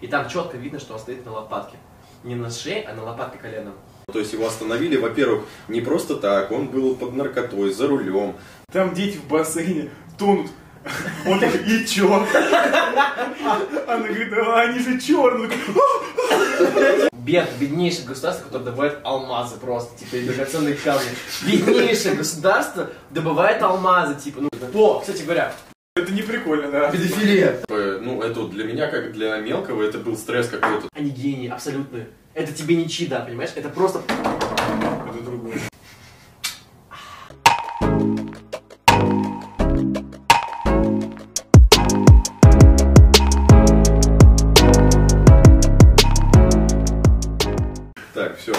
И там четко видно, что он стоит на лопатке. Не на шее, а на лопатке коленом. То есть его остановили, во-первых, не просто так, он был под наркотой, за рулем. Там дети в бассейне тонут. Он такой, и чё? Она говорит, а они же черные. Бед, беднейшее государство, которое добывает алмазы просто, типа, и драгоценные камни. Беднейшее государство добывает алмазы, типа, ну, о, кстати говоря, не прикольно, да. педофилия. Э, Ну, это вот для меня, как для мелкого, это был стресс какой-то. Они гении, абсолютно. Это тебе не чида, понимаешь? Это просто... Это другое. Так, все.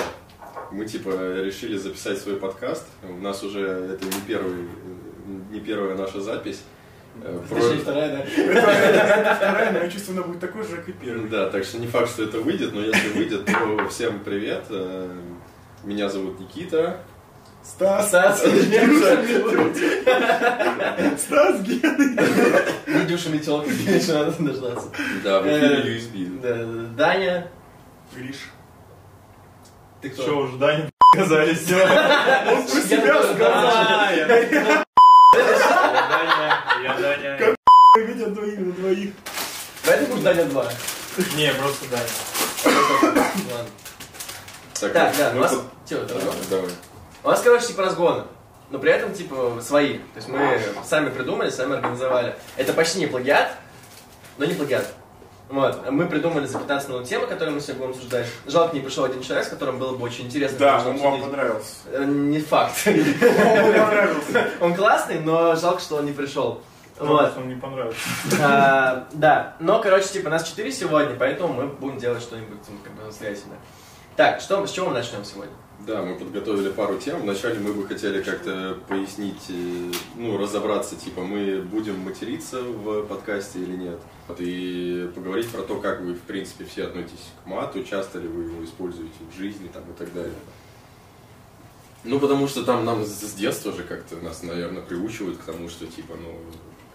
Мы типа решили записать свой подкаст. У нас уже это не первый, не первая наша запись. Э, про- Точнее, вторая, да. Вторая, но я чувствую, она будет такой же, как и первый. Да, так что не факт, что это выйдет, но если выйдет, то всем привет. Э, Меня зовут Никита. Стас. Стас, Стас Гены. Видюша метелка, конечно, надо дождаться. Да, в Э, эфире USB. Да, Даня, Гриш. ты кто? Что, уже Даня сказали, все. Он про себя сказал. Я Даня, я Даня. Видят двоих на двоих. Давай ты будешь Даня 2. Не, просто Даня. Ладно. Так, да, у мы нас... под- давай. У нас, короче, типа разгоны. Но при этом, типа, свои. То есть мы сами придумали, сами организовали. Это почти не плагиат, но не плагиат. Вот. Мы придумали за 15 минут темы, которые мы сегодня будем обсуждать. Жалко, не пришел один человек, с которым было бы очень интересно. Да, он вам понравился. Э, Не факт. Он понравился. Он классный, но жалко, что он не пришел. Вот. Он не понравился. А, да, но, короче, типа, нас четыре сегодня, поэтому мы будем делать что-нибудь ну, как бы самостоятельно. Так, что, с чего мы начнем сегодня? Да, мы подготовили пару тем. Вначале мы бы хотели как-то пояснить, э, ну, разобраться, типа, мы будем материться в подкасте или нет. Вот, и поговорить про то, как вы, в принципе, все относитесь к мату, часто ли вы его используете в жизни там, и так далее. Ну, потому что там нам с детства же как-то нас, наверное, приучивают к тому, что, типа, ну,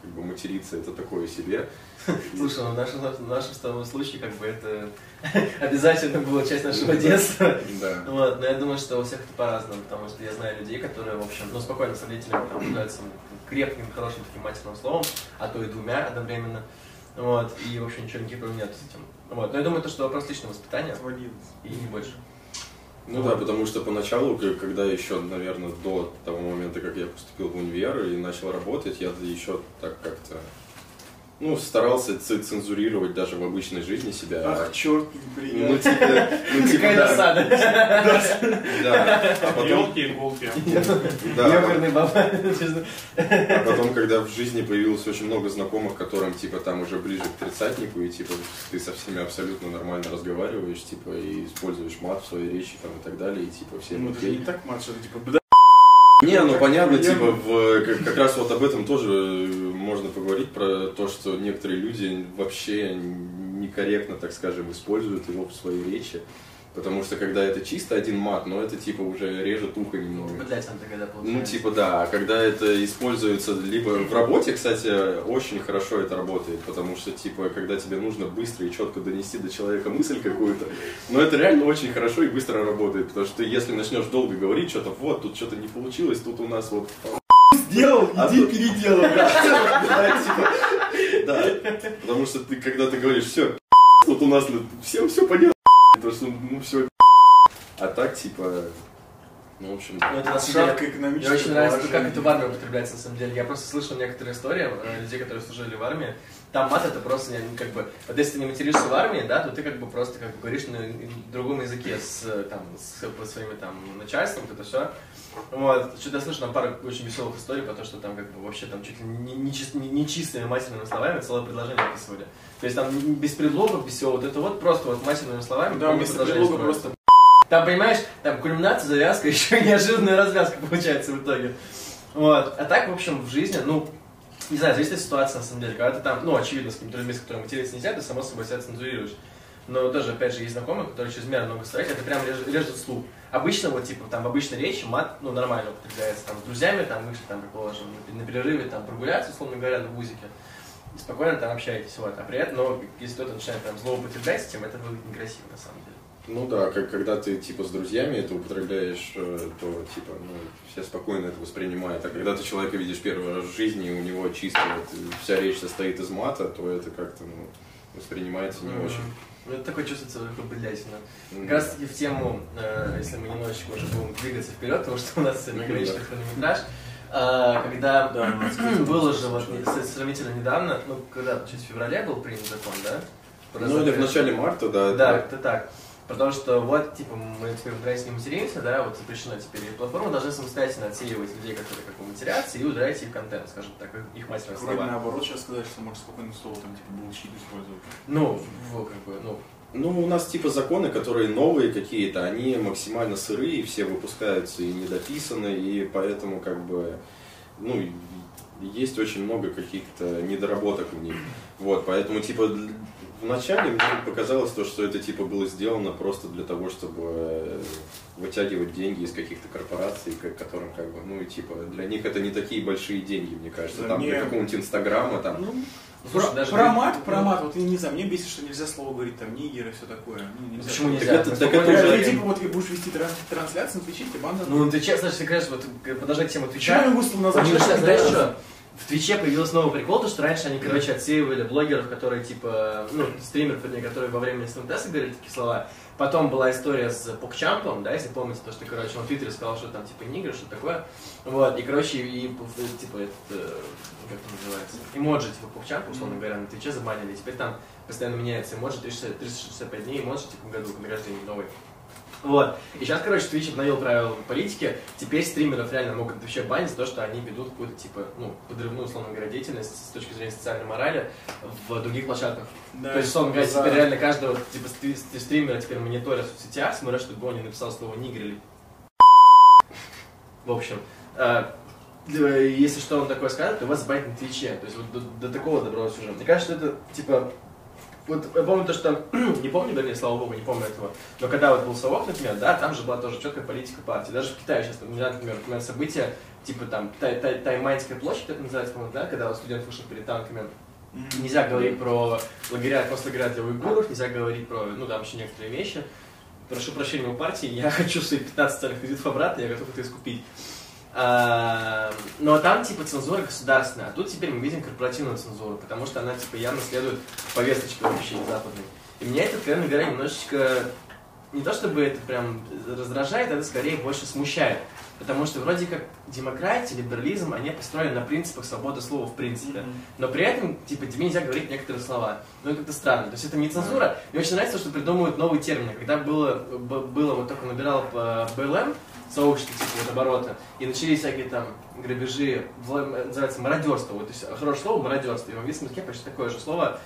как бы материться это такое себе. Слушай, ну в нашем, в нашем с тобой случае, как бы, это обязательно была часть нашего детства. Да. Вот, но я думаю, что у всех это по-разному, потому что я знаю людей, которые, в общем, ну, спокойно с родителями там являются крепким, хорошим таким матерным словом, а то и двумя одновременно. Вот, и, в общем, ничего никаких проблем нет с этим. Вот, но я думаю, то, что вопрос личного воспитания, и не больше. Ну да, потому что поначалу, когда еще, наверное, до того момента, как я поступил в универ и начал работать, я еще так как-то, ну, старался цензурировать даже в обычной жизни себя. Ах, черт, Ну, неприятно. типа, ну, типа, Какая да, досада. да. А потом, Елки, иголки. да, Ёбарный баба. а потом, когда в жизни появилось очень много знакомых, которым, типа, там уже ближе к тридцатнику, и, типа, ты со всеми абсолютно нормально разговариваешь, типа, и используешь мат в своей речи, там, и так далее, и, типа, все Ну, это не так, мат, что это типа, Не, ну понятно, типа, в, как, как раз вот об этом тоже э, можно поговорить, про то, что некоторые люди вообще некорректно, так скажем, используют его в своей речи. Потому что когда это чисто один мат, но это типа уже режет ухо немного. Блять, он тогда получается. Ну, типа, да, а когда это используется либо в работе, кстати, очень хорошо это работает, потому что, типа, когда тебе нужно быстро и четко донести до человека мысль какую-то, но это реально очень хорошо и быстро работает, потому что если начнешь долго говорить, что-то вот, тут что-то не получилось, тут у нас вот сделал, А иди переделай. да, типа, да, потому что ты, когда ты говоришь, все, вот у нас всем все понятно, то что, ну, все, а так, типа, ну, в общем, Ну, это на самом деле- Мне очень нравится, как это в армии употребляется на самом деле. Я просто слышал некоторые истории э, людей, которые служили в армии. Там мат это просто как бы. Вот если ты не материшься в армии, да, то ты как бы просто как бы говоришь на другом языке с там с своими там начальством, это все. Вот. Что-то я слышал там пару очень веселых историй про то, что там как бы вообще там чуть ли не, не, не- не чистыми матерными словами целое предложение описывали. То есть там без предлогов, без всего. Вот это вот просто вот матерными словами. Да, предложение предлога просто Там, понимаешь, там кульминация, завязка, еще неожиданная развязка получается в итоге. Вот. А так, в общем, в жизни, ну, не знаю, зависит от ситуации, на самом деле. Когда ты там, ну, очевидно, с какими-то людьми, с которыми материться нельзя, ты, само собой, себя цензурируешь. Но тоже, опять же, есть знакомые, которые чрезмерно много говорят, это прям режет, режет слух. Обычно, вот, типа, там, в обычной речи мат, ну, нормально употребляется, там, с друзьями, там, вышли, там, предположим, на перерыве, там, прогуляться, условно говоря, на бузике. спокойно там общаетесь, вот. А при этом, но если кто-то начинает там злоупотреблять этим, это выглядит некрасиво, на самом деле. Ну да, как, когда ты типа с друзьями это употребляешь, э, то типа, ну, все спокойно это воспринимают. А когда ты человека видишь первый раз в жизни, и у него чисто вот, вся речь состоит из мата, то это как-то ну, воспринимается не Мгм. очень. Ну, это такое чувствуется как блядина. М. Как раз таки в тему, э, если мы немножечко уже будем двигаться вперед, потому что у нас сегодня Ну, конечный да. хронометраж, э, когда Да, было же вот сравнительно недавно, ну, когда, чуть в феврале был принят закон, да? Про Ну или в начале марта, да. Да, это- это так. Потому что вот, типа, мы теперь в интернете не материмся, да, вот запрещено теперь. И платформа должны самостоятельно отсеивать людей, которые как бы матерятся, и удалять их контент, скажем так, их матерные Вроде слова. наоборот сейчас сказать, что можно спокойно слово там типа bullshit использовать. Ну, в, как бы, ну, Ну, у нас типа законы, которые новые какие-то, они максимально сырые, все выпускаются и недописаны, и поэтому как бы, ну, есть очень много каких-то недоработок в них. Вот, поэтому типа вначале мне показалось то, что это типа было сделано просто для того, чтобы э, вытягивать деньги из каких-то корпораций, ко- которым как бы, ну и типа для них это не такие большие деньги, мне кажется. Да Там для какого-нибудь инстаграма там. Ну, слушай, про, даже про говорить- мат, про мат, вот я не знаю, мне бесит, что нельзя слово говорить там нигер и все такое. Ну, нельзя. почему Так нельзя? это- Мы так спокойно это уже- Ты, типа вот ты будешь вести тран- трансляцию на Твиче, тебе банда. Ну, ты честно, значит, ты говоришь, вот, продолжать тему Почему я Твича. назвать? Потому что, что знаешь что? В Твиче появился новый прикол, то, что раньше они, короче, отсеивали блогеров, которые, типа, ну, стримеров, вернее, которые во время СМТС говорили такие слова. Потом была история с Покчампом, да, если помните, то, что, короче, он в Твиттере сказал, что там, типа, нигер, что такое. Вот, и, короче, и, э, типа, этот, э, как это называется, эмоджи, типа, Покчампа, условно говоря, на Твиче забанили. И теперь там постоянно меняется эмоджи, 360 365 дней эмоджи, типа, в году, к награждению новый. Вот. И сейчас, короче, Twitch обновил правила политики. Теперь стримеров реально могут вообще банить за то, что они ведут какую-то, типа, ну, подрывную, условно говоря, деятельность с точки зрения социальной морали в других площадках. Да, То есть, условно говоря, за- теперь реально каждого, типа, стри- стри- стримера теперь мониторят в соцсетях, смотрят, чтобы он не написал слово нигер или в общем, э, если что он такое скажет, то его забанят на Твиче. То есть вот до, до такого добралось уже. Мне кажется, что это типа. Вот я помню то, что. не помню, вернее, слава богу, не помню этого. Но когда вот был совок, например, да, там же была тоже четкая политика партии. Даже в Китае сейчас, например, например события, типа там Тай- Тай- Тайманьская площадь, это называется, да, когда вот студент вышел перед танками. Нельзя говорить про лагеря, концлагеря для уйгуров, нельзя говорить про, ну, там еще некоторые вещи. Прошу прощения у партии, я хочу свои 15 социальных кредитов обратно, я готов это искупить. А, но там, типа, цензура государственная, а тут теперь мы видим корпоративную цензуру, потому что она, типа, явно следует повесточке общей западной. И меня это, откровенно говоря, немножечко, не то чтобы это прям раздражает, это скорее больше смущает. Потому что вроде как демократия, либерализм, они построены на принципах свободы слова в принципе. Мгм. Но при этом, типа, тебе нельзя говорить некоторые слова. Ну, это как-то странно. То есть это не цензура. Мне очень нравится, что придумывают новые термины. Когда было, было вот только набирал по БЛМ, сообщество, типа, вот оборота, и начались всякие там грабежи, называется мародерство. Вот, то есть хорошее слово мародерство. И в английском языке почти такое же слово,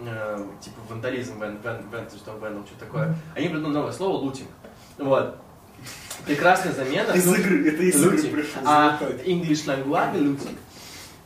э, типа вандализм, вен, вен, вен, что там вендал, что такое. Они придумали новое слово лутинг. Вот. Прекрасная замена. Из игры, это из игры пришло. А. English language лутинг.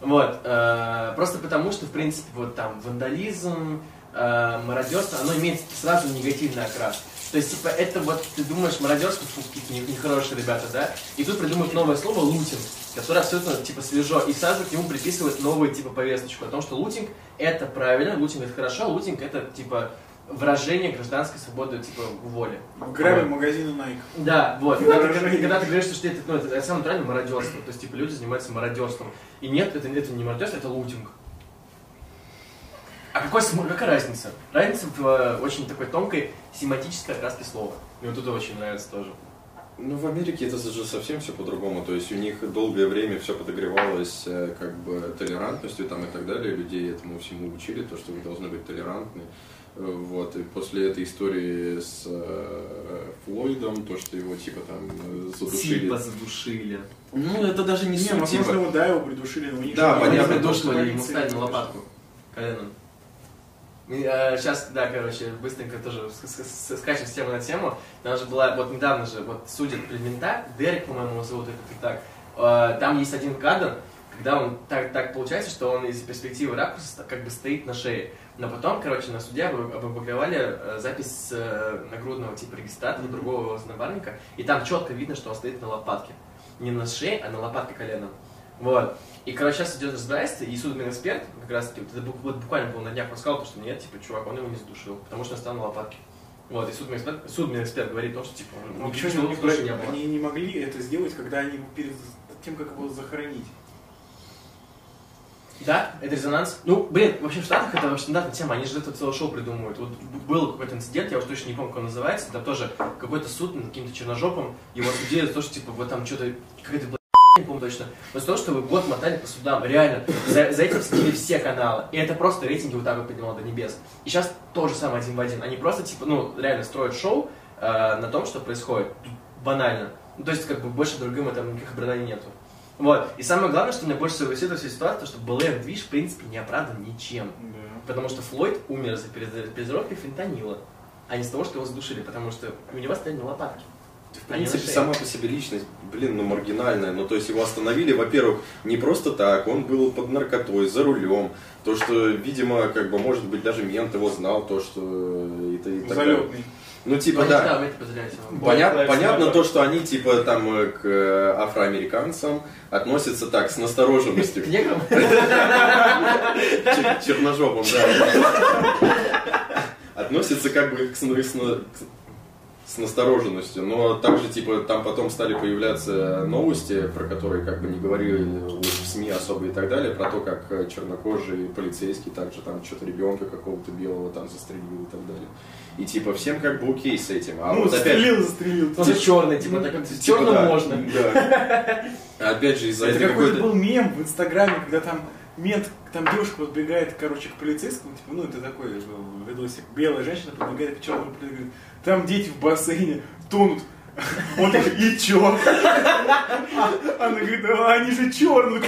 Вот. э, просто потому, что, в принципе, вот там вандализм, э, мародерство, оно имеет сразу негативный окрас. То есть, типа, это вот, ты думаешь, мародерство, фу, какие-то не- нехорошие ребята, да? И тут придумают новое слово лутинг, которое абсолютно, типа, свежо, и сразу к нему приписывают новую, типа, повесточку о том, что лутинг — это правильно, лутинг — это хорошо, лутинг — это, типа, выражение гражданской свободы, типа, воли. Грабим магазины Nike. Да, вот. Когда ты, Выражение. когда ты говоришь, что это, ну, это, это самое натуральное мародерство. То есть, типа, люди занимаются мародерством. И нет, это, это не мародерство, это лутинг. А какой, какая разница? Разница в э, очень такой тонкой семантической окраске слова. Мне вот это очень нравится тоже. Ну, в Америке это же совсем все по-другому. То есть у них долгое время все подогревалось э, как бы толерантностью там и так далее. Людей этому всему учили, то, что вы должны быть толерантны. Э, Вот. И после этой истории с э, Флойдом, то, что его типа там э, задушили. Типа задушили. Ну, это даже не Не, суть, возможно, типа. его, да, его придушили, но они Да, понятно, придушили, полиция, ему стали на лопатку. Коленом. Сейчас, да, короче, быстренько тоже скачем с темы на тему. Там же была, вот недавно же, вот судят предмета, Дерек, по-моему, его зовут, это и так. Э, Там есть один кадр, когда он так, так получается, что он из перспективы ракурса как бы стоит на шее. Но потом, короче, на суде опубликовали э, запись с э, нагрудного типа регистратора другого напарника, и там четко видно, что он стоит на лопатке. Не на шее, а на лопатке коленом. Вот. И, короче, сейчас идет разбирательство, и судебный эксперт, как раз таки, вот вот буквально был на днях рассказал, что нет, типа, чувак, он его не задушил, потому что он стал на лопатке. Вот, и судебный эксперт, судебный эксперт говорит то, что, типа, Ну, он ничего слушай, не было. они не могли это сделать, когда они его перед тем, как его захоронить? Да, это резонанс. Ну, блин, вообще в Штатах это вообще стандартная тема, они же это целое шоу придумывают. Вот был какой-то инцидент, я уж точно не помню, как он называется, там тоже какой-то суд над каким-то черножопом, его судили за то, что, типа, вот там что-то, какая-то не помню точно, но за то, что вы год мотали по судам, реально, за, за этим следили все каналы, и это просто рейтинги вот так вот поднимало до небес. И сейчас то же самое один в один, они просто, типа, ну, реально строят шоу э, на том, что происходит, банально. Ну, то есть, как бы, больше другим этом никаких оправданий нету. Вот. И самое главное, что меня больше всего всей ситуации, то, что БЛМ движ, в принципе, не оправдан ничем. Да. Потому что Флойд умер за передозировкой фентанила, а не с того, что его задушили, потому что у него стояли на лопатке. В принципе, нашли. сама по себе личность, блин, ну маргинальная. Ну, то есть его остановили, во-первых, не просто так, он был под наркотой, за рулем. То, что, видимо, как бы, может быть, даже мент его знал, то, что это и так далее. Залетный. Ну, типа, да. Понят- понятно то, что они, типа, там, э, к э, афроамериканцам относятся так, с настороженностью. К неграм? Чер- Черножопом, да. Относятся как бы к, с на- с настороженностью, но также, типа, там потом стали появляться новости, про которые, как бы, не говорили в СМИ особо и так далее, про то, как э, чернокожий полицейский также там что-то ребенка какого-то белого там застрелил и так далее. И, типа, всем как бы окей с этим. А ну, вот опять... застрелил, застрелил. Он же черный, типа, так как Типа, черным да, можно. Да. А Опять же, из-за Это этой какой-то был мем в Инстаграме, когда там мент, там девушка подбегает, короче, к полицейскому, типа, ну, это такой был видосик. Белая женщина подбегает к черному полицейскому, говорит, там дети в бассейне тонут. Он такой, и чё? Она говорит, а они же черные.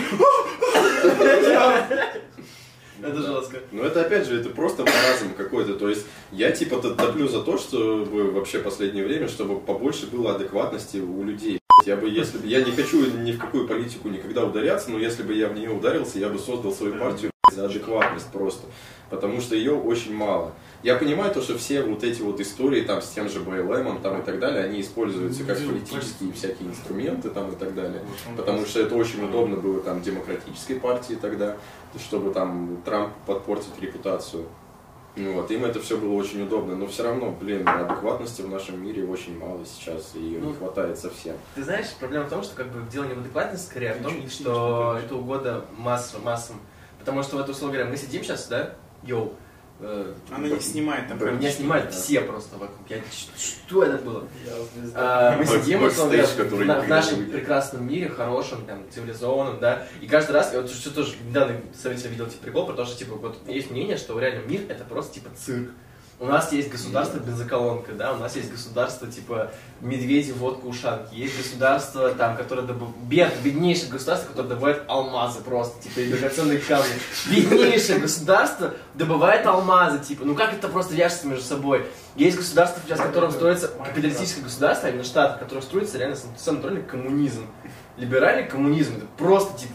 Это жестко. Ну это опять же, это просто маразм какой-то. То есть я типа топлю за то, чтобы вообще последнее время, чтобы побольше было адекватности у людей. Я бы, если бы, я не хочу ни в какую политику никогда ударяться, но если бы я в нее ударился, я бы создал свою партию за адекватность просто. Потому что ее очень мало. Я понимаю то, что все вот эти вот истории там с тем же БЛМом там и так далее, они используются как политические всякие инструменты там и так далее. Потому что это очень удобно было там демократической партии тогда, чтобы там Трамп подпортить репутацию. Ну Вот, им это все было очень удобно, но все равно, блин, адекватности в нашем мире очень мало сейчас, и ее Ну, не хватает совсем. Ты знаешь, проблема в том, что как бы дело не в адекватности, скорее, а в том, Ничего, что ничего, это угода массам, массам. Потому что вот, условно говоря, мы сидим сейчас, да, йоу, Она не снимает там. Меня снимают все просто вокруг. Я, что это было? Вот. А, мы сидим который в на- в нашем прекрасном мире, хорошем, там, цивилизованном, да, и каждый раз, я вот что тоже недавно совете видел типа, прикол, потому что, типа, вот есть мнение, что реально мир это просто, типа, цирк. У нас есть государство бензоколонка, да, у нас есть государство, типа, медведи, водка, ушанки, есть государство, там, которое добывает, бед, беднейшее государство, которое добывает алмазы просто, типа, и драгоценные камни. Беднейшее государство добывает алмазы, типа, ну как это просто вяжется между собой? Есть государство, сейчас, в строится капиталистическое государство, а именно штат, в котором строится реально самый натуральный коммунизм. Либеральный коммунизм, это просто, типа,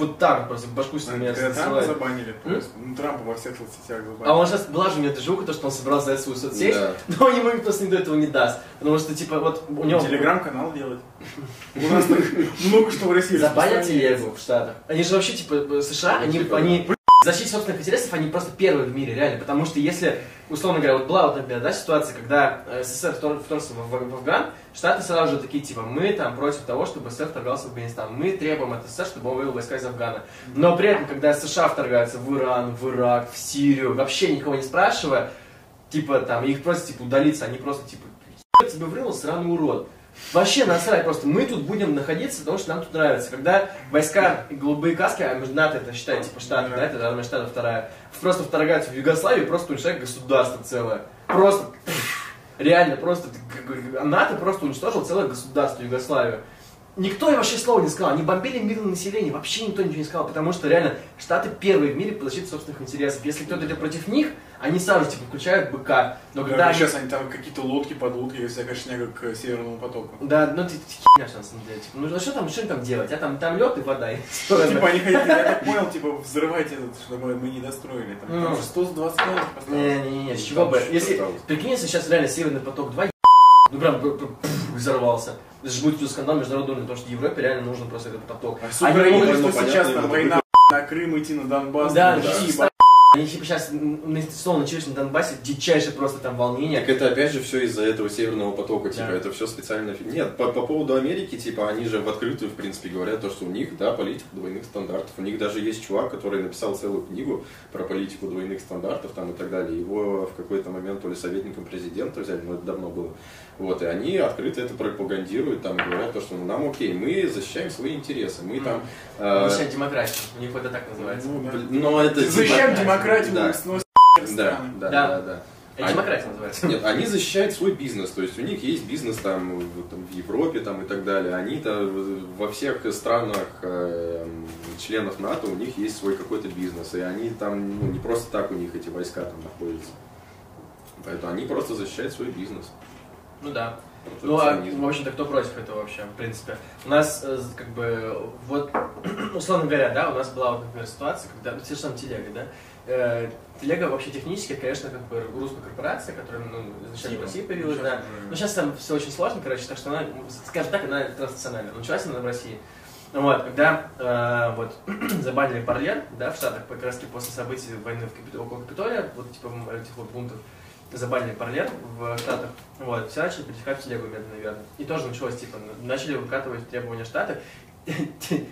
вот так вот просто в башку себе меня Когда Трампа засылает. забанили, ну, Трампа во всех соцсетях забанили. А он сейчас, была же у меня движуха, то, что он собрался за свою соцсеть, Да. но ему просто никто этого не даст. Потому что, типа, вот у него... Телеграм-канал делать. У нас так много что в России Забанят телегу в Штатах. Они же вообще, типа, США, Ну, они, типа, они в защите собственных интересов, они просто первые в мире, реально. Потому что если, условно говоря, вот была вот, например, да, ситуация, когда э, СССР втор- вторгся в, в- в Афган, Штаты сразу же такие, типа, мы там против того, чтобы СССР вторгался в Афганистан. Мы требуем от СССР, чтобы он вывел войска из Афгана. Но при этом, когда США вторгаются в Иран, в Ирак, в Сирию, вообще никого не спрашивая, типа, там, их просят, типа, удалиться, они просто, типа, «Ебать тебе врыл, сраный урод. Вообще насрать, просто мы тут будем находиться, потому что нам тут нравится. Когда войска и голубые каски, а между НАТО это считает типа штаты, да, это армия штатов вторая, просто вторгаются в Югославию, просто уничтожают государство целое. Просто, реально, просто, г- НАТО просто уничтожил целое государство Югославию. Никто и вообще слова не сказал, они бомбили мирное население, вообще никто ничего не сказал, потому что реально Штаты первые в мире по защите собственных интересов. Если кто-то идет против них, они сразу типа включают БК. Но когда они- сейчас они там какие-то лодки, подлодки, и всякая шняга к Северному потоку. Да, ну ты, ты херня, на самом деле. Типа, ну а что там, что там делать? А там, там лед и вода. всё. Типа они хотят, я так понял, типа взрывайте этот, чтобы мы не достроили. Там, там Ну. же 120 километров осталось. Не-не-не, с чего бы? Если, прикинь, если сейчас реально Северный поток 2 ну прям взорвался. это же будет скандал международный потому что Европе реально нужен просто этот поток. А с Они Украиной, ну, что сейчас там война на Крым идти, на Донбасс, Да, да, Они типа сейчас снова начались на Донбассе, дичайшее просто там волнение. Так это опять же все из-за этого северного потока, типа, Да. это все специально. Нет, по, по поводу Америки, типа, они же в открытую, в принципе, говорят, то, что у них, да, политика двойных стандартов. У них даже есть чувак, который написал целую книгу про политику двойных стандартов там и так далее. Его в какой-то момент то ли советником президента взяли, но это давно было. Вот, и они открыто это пропагандируют, там, говорят то, что ну, нам окей, мы защищаем свои интересы, мы там... э, Защищать демократию, у них это так называется. Ну, да. но это... Защищаем демократию, Да. мы сносим Да, да, Да. да, да. Это Они- демократия называется. Нет, они защищают свой бизнес, то есть у них есть бизнес там в, там, в Европе там, и так далее. Они-то во всех странах э, членов НАТО у них есть свой какой-то бизнес, и они там ну, не просто так у них эти войска там находятся. Поэтому они просто защищают свой бизнес. Ну да. Ну, а, Протекционизм. в общем-то, кто против этого вообще, в принципе? У нас, э, как бы, вот, условно говоря, да, у нас была, вот, например, ситуация, когда, ну, те же самые телега, да, Э, телега вообще технически, конечно, как бы русская корпорация, которая, ну, изначально в России появилась, Ну, да. уже- Ну, сейчас там все очень сложно, короче, так что она, скажем так, она транснациональная. Началась она в России. Вот, когда э, вот забанили Парлер, да, в Штатах, как раз после событий войны в Капит- около Капитолия, вот типа этих вот бунтов, забанили Парлер в Штатах, вот, все начали перетекать в телегу медленно, наверное. И тоже началось, типа, начали выкатывать требования Штата, те-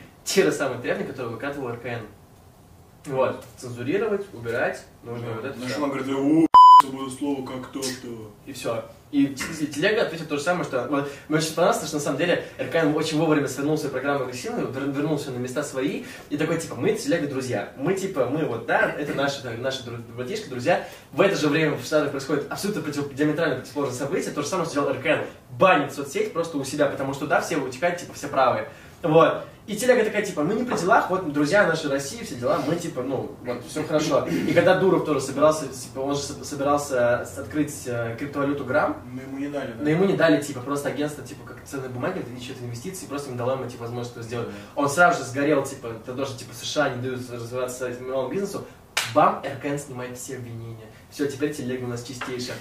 же самые требования, которые выкатывал РКН. Вот, цензурировать, убирать, нужно вот это всё. что он говорит, свое слово как то-то. И все. И телега ответил то же самое, что вот, мне очень понравилось, что на самом деле РКН очень вовремя свернул свою программу агрессивную, вер- вернулся на места свои, и такой, типа, мы телега друзья. Мы, типа, мы вот, да, это наши, там, наши братишки, друзья. В это же время в Штатах происходит абсолютно против, диаметрально противоположное событие. То же самое, что делал РКН. Банит соцсеть просто у себя, потому что туда все утекают, типа, все правые. Вот. И телега такая, типа, мы не при делах, вот друзья нашей России, все дела, мы, типа, ну, вот, все хорошо. И когда Дуров тоже собирался, типа, он же со- собирался открыть э, криптовалюту Грамм, Мы ему не дали, да. но ему не дали, типа, просто агентство, типа, как ценные бумаги, или что-то инвестиции, просто не дало ему, типа, возможность это сделать. Он сразу же сгорел, типа, это тоже, типа, США не дают развиваться этому малому бизнесу. Бам, РКН снимает все обвинения. Все, теперь телега у нас чистейшая.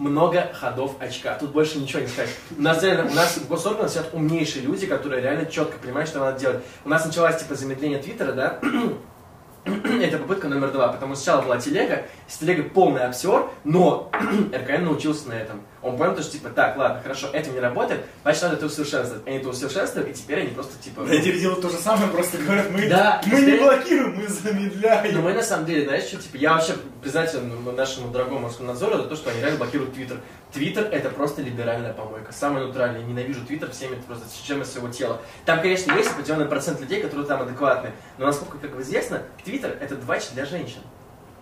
Много ходов очка. Тут больше ничего не сказать. У нас реально, у нас в госорганах сидят умнейшие люди, которые реально четко понимают, что надо делать. У нас началось, типа, замедление Твиттера, да? Это попытка номер два, потому что сначала была телега, с телегой полный обсер, но РКН научился на этом. Он понял, то, что типа, так, ладно, хорошо, это не работает, значит, надо это усовершенствовать. Они это усовершенствовали, и теперь они просто типа... Да, теперь делают то же самое, просто говорят, мы, Да, мы не теперь- блокируем, мы замедляем. мы на самом деле, знаешь, что, типа, я вообще признателен нашему дорогому Роскомнадзору за то, что они реально блокируют Твиттер. Твиттер это просто либеральная помойка, самая натуральная. Я ненавижу Твиттер всеми просто чем из своего тела. Там, конечно, есть определенный процент людей, которые там адекватны, но насколько, как известно, Твиттер это двач для женщин.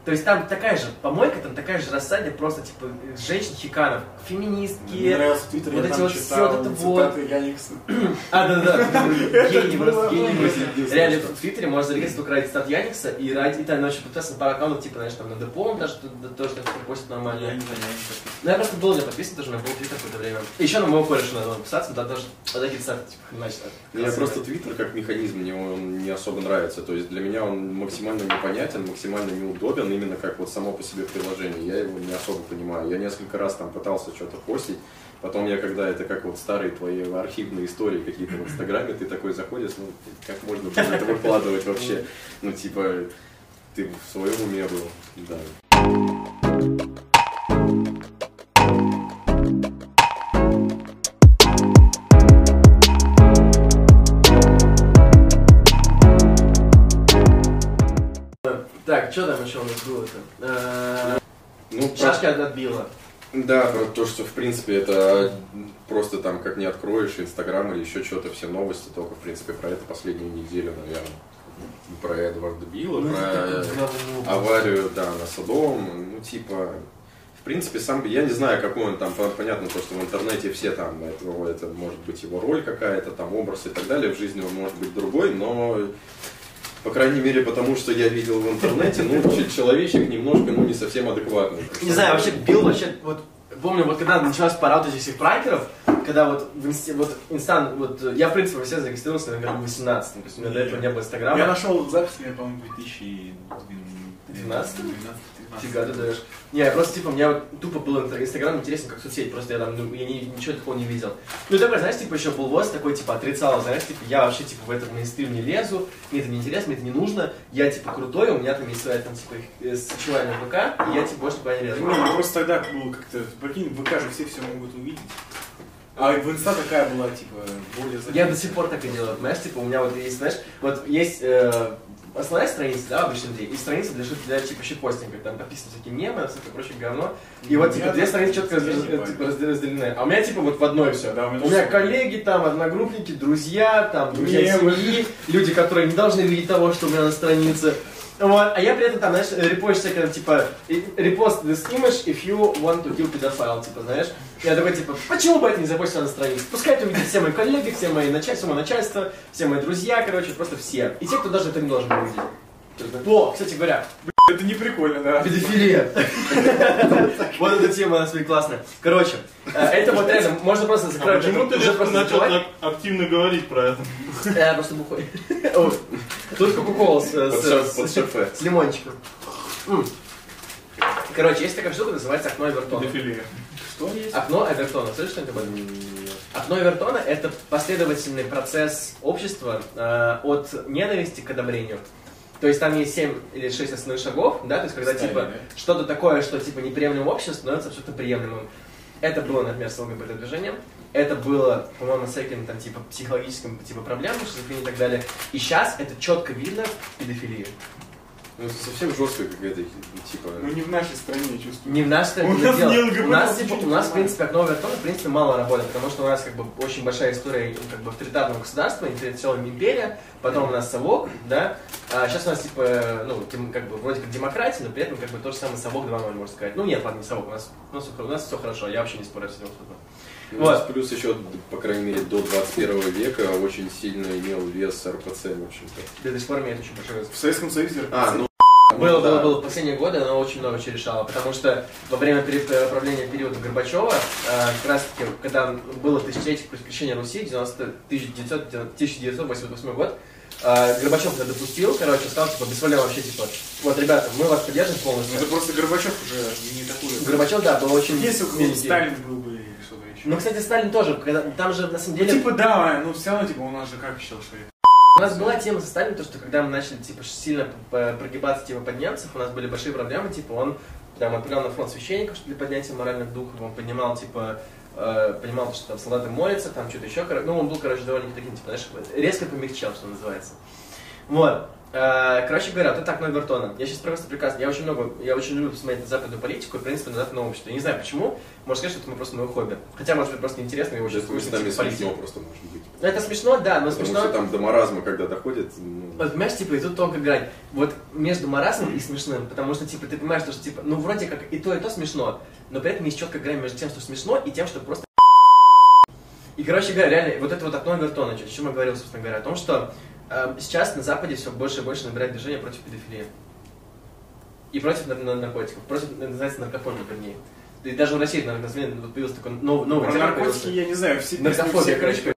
То есть там такая же помойка, там такая же рассадня просто типа женщин-хиканов, Мне феминистки. нравился Твиттер, вот я эти там вот все читал вот это вот. цитаты Яникса. А, да, да, гений, просто гений очень. Реально, в Твиттере можно зарегистрироваться только ради стат Яникса, и ради, и там ночью подписаться на пару аккаунтов, типа, знаешь, там на Депо, он даже тоже так постит нормально. Я не знаю, подписан. Ну, я просто был не подписан, тоже у меня был Твиттер какое-то время. И еще на моего кореша надо подписаться, да, даже вот такие сайты, типа, значит, Мне просто Твиттер как механизм мне он не особо нравится. То есть для меня он максимально непонятен, максимально неудобен, именно как вот само по себе приложение. Я его не особо понимаю. Я несколько раз там пытался что-то постить. Потом я, когда это как вот старые твои архивные истории какие-то в Инстаграме, ты такой заходишь, ну, как можно было это выкладывать вообще? Ну, типа, ты в своем уме был, да. Так, что там еще у нас было-то? Э, Ну, про- Шашки отбила. Да, про то, что в принципе это просто там как не откроешь Инстаграм или еще что-то, все новости только в принципе про это последнюю неделю, наверное. Про Эдварда Билла, Ну, про говно. аварию, да, на Садовом, ну типа, в принципе, сам, я не знаю, какой он там, по- понятно, то, что в интернете все там, это, это может быть его роль какая-то, там образ и так далее, в жизни он может быть другой, но по крайней мере, потому что я видел в интернете, ну, человечек немножко, ну, не совсем адекватный. Не знаю, вообще Билл вообще, вот, помню, вот когда началась пора вот этих всех прайкеров, когда вот в инсте, вот инстан, вот, я, в принципе, все зарегистрировался, наверное, в 18 то есть у меня до этого не было инстаграма. Я нашел запись, я, по-моему, 2012 12? Фига ты даешь. Не, я просто, типа, мне вот тупо было инстаг- Инстаграм интересен как соцсеть, просто я там, ну, я ни- ничего такого не видел. Ну, такой, знаешь, типа, еще полвоз такой, типа, отрицал, знаешь, типа, я вообще, типа, в этот мейнстрим не лезу, мне это не интересно, мне это не нужно, я, типа, крутой, у меня там есть своя, там, типа, э, сочевая на ВК, и я, типа, больше туда не лезу. Ну, просто тогда было как-то, прикинь, в ВК же все все могут увидеть. А в инста такая была, типа, более Я до сих пор так и делаю, понимаешь, типа, у меня вот есть, знаешь, вот есть э, основная страница, да, обычно людей, и страница для, для типа щитпостинга, там написано всякие мемы, всякое прочее говно, и вот, типа, Я две страницы четко раз- типа, разде- разделены, а у меня, типа, вот в одной все. Да, у меня у меня коллеги, там, одногруппники, друзья, там, друзья семьи, люди, которые не должны видеть того, что у меня на странице. Вот, а я при этом там, знаешь, репост всякое, типа, репост this image if you want to kill pedophile, типа, знаешь. Я такой, типа, почему бы это не запостить на странице? Пускай это увидят все мои коллеги, все мои начальство, мое начальство, все мои друзья, короче, просто все. И те, кто даже это не должен был видеть. О, кстати говоря, Это не прикольно, да. педофилия. Вот эта тема у нас будет классная. Короче, э, это вот реально, можно просто А закрыть. почему ты уже просто начал закрывать. так активно говорить про это? Я просто бухой. Ой. Тут кока-кола с, лимончиком. Короче, есть такая штука, называется окно Эвертона. Педофилия. Что есть? Окно Эвертона, слышишь что-нибудь об этом? Окно Эвертона – это последовательный процесс общества э, от ненависти к одобрению. То есть там есть 7 или 6 основных шагов, да, то есть когда Стадии, типа да? что-то такое, что типа неприемлемо в обществе, становится абсолютно приемлемым. Это было, например, с ЛГБТ-движением, это было, по-моему, с всякими там типа психологическими типа проблемами, шизофренией и так далее. И сейчас это четко видно в педофилии. Ну, это совсем жесткая какая-то, типа... Ну не в нашей стране, чувствую. Не в нашей стране У нас дело. не ЛГБТ, У нас, типа, у нас, в принципе, окно Вертона, в принципе, мало работает, потому что у нас, как бы, очень большая история, как бы, авторитарного государства, традиционная империя, потом у нас совок, да, а сейчас у нас, типа, ну, как бы, вроде как демократия, но при этом, как бы, тот же самый совок 2.0, можно сказать. Ну, нет, ладно, не совок, у нас, у нас, у нас все хорошо, я вообще не спорю с этим абсолютно. У нас Вот. плюс еще, по крайней мере, до 21 века очень сильно имел вес РПЦ, в общем-то. До сих пор имеет очень большой вес. В Советском Союзе А, ну... Было, ну, да. было, было. В последние годы оно очень много чего решало, потому что во время э, правления периода Горбачева, э, как раз таки, когда было тысячелетие крещения Руси, 90, 1900, 1988 год, э, Горбачев это допустил, короче, стал типа бесполезно вообще, типа, вот, ребята, мы вас поддержим Ну, полностью. Это просто Горбачев уже не такой. Горбачев, да, был очень... Если. Сталин был бы или что-то еще. Ну, кстати, Сталин тоже, когда, там же, на самом Ну, деле, типа, да, ну все равно, типа, у нас же как считал, что? У нас была тема со Сталином, то, что когда мы начали типа сильно прогибаться типа под немцев, у нас были большие проблемы, типа он прям отправлял на фронт священников, что для поднятия моральных духов, он поднимал типа э, понимал, что там солдаты молятся, там что-то еще, ну он был, короче, довольно таким, типа, знаешь, резко помягчал, что называется. Вот. Э, Короче говоря, вот это окно Эвертона. Я сейчас просто прекрасно, я очень много, я очень люблю посмотреть на западную политику и, в принципе, на западное общество. Я не знаю почему, можно сказать, что это просто мое хобби. Хотя, может быть, просто интересно и очень скучно, местами типа, смешно просто может быть. Ну, это смешно, да, но Потому смешно. что там до маразма, когда доходит, ну, Вот, понимаешь, типа, и тут тонкая грань. Вот между маразмом и смешным, потому что, типа, ты понимаешь, что, типа, ну, вроде как и то, и то смешно, но при этом есть четкая грань между тем, что смешно, и тем, что просто И, короче говоря, реально, вот это вот окно Эвертона, о чем я говорил, собственно говоря, о том, что сейчас на Западе все больше и больше набирает движение против педофилии. И против нар- нар- наркотиков, против, называется, наркофобия, вернее. И даже в России, наверное, название, вот появился такой новый, новый Про термин наркотики я не знаю, все Наркофобия, все, короче,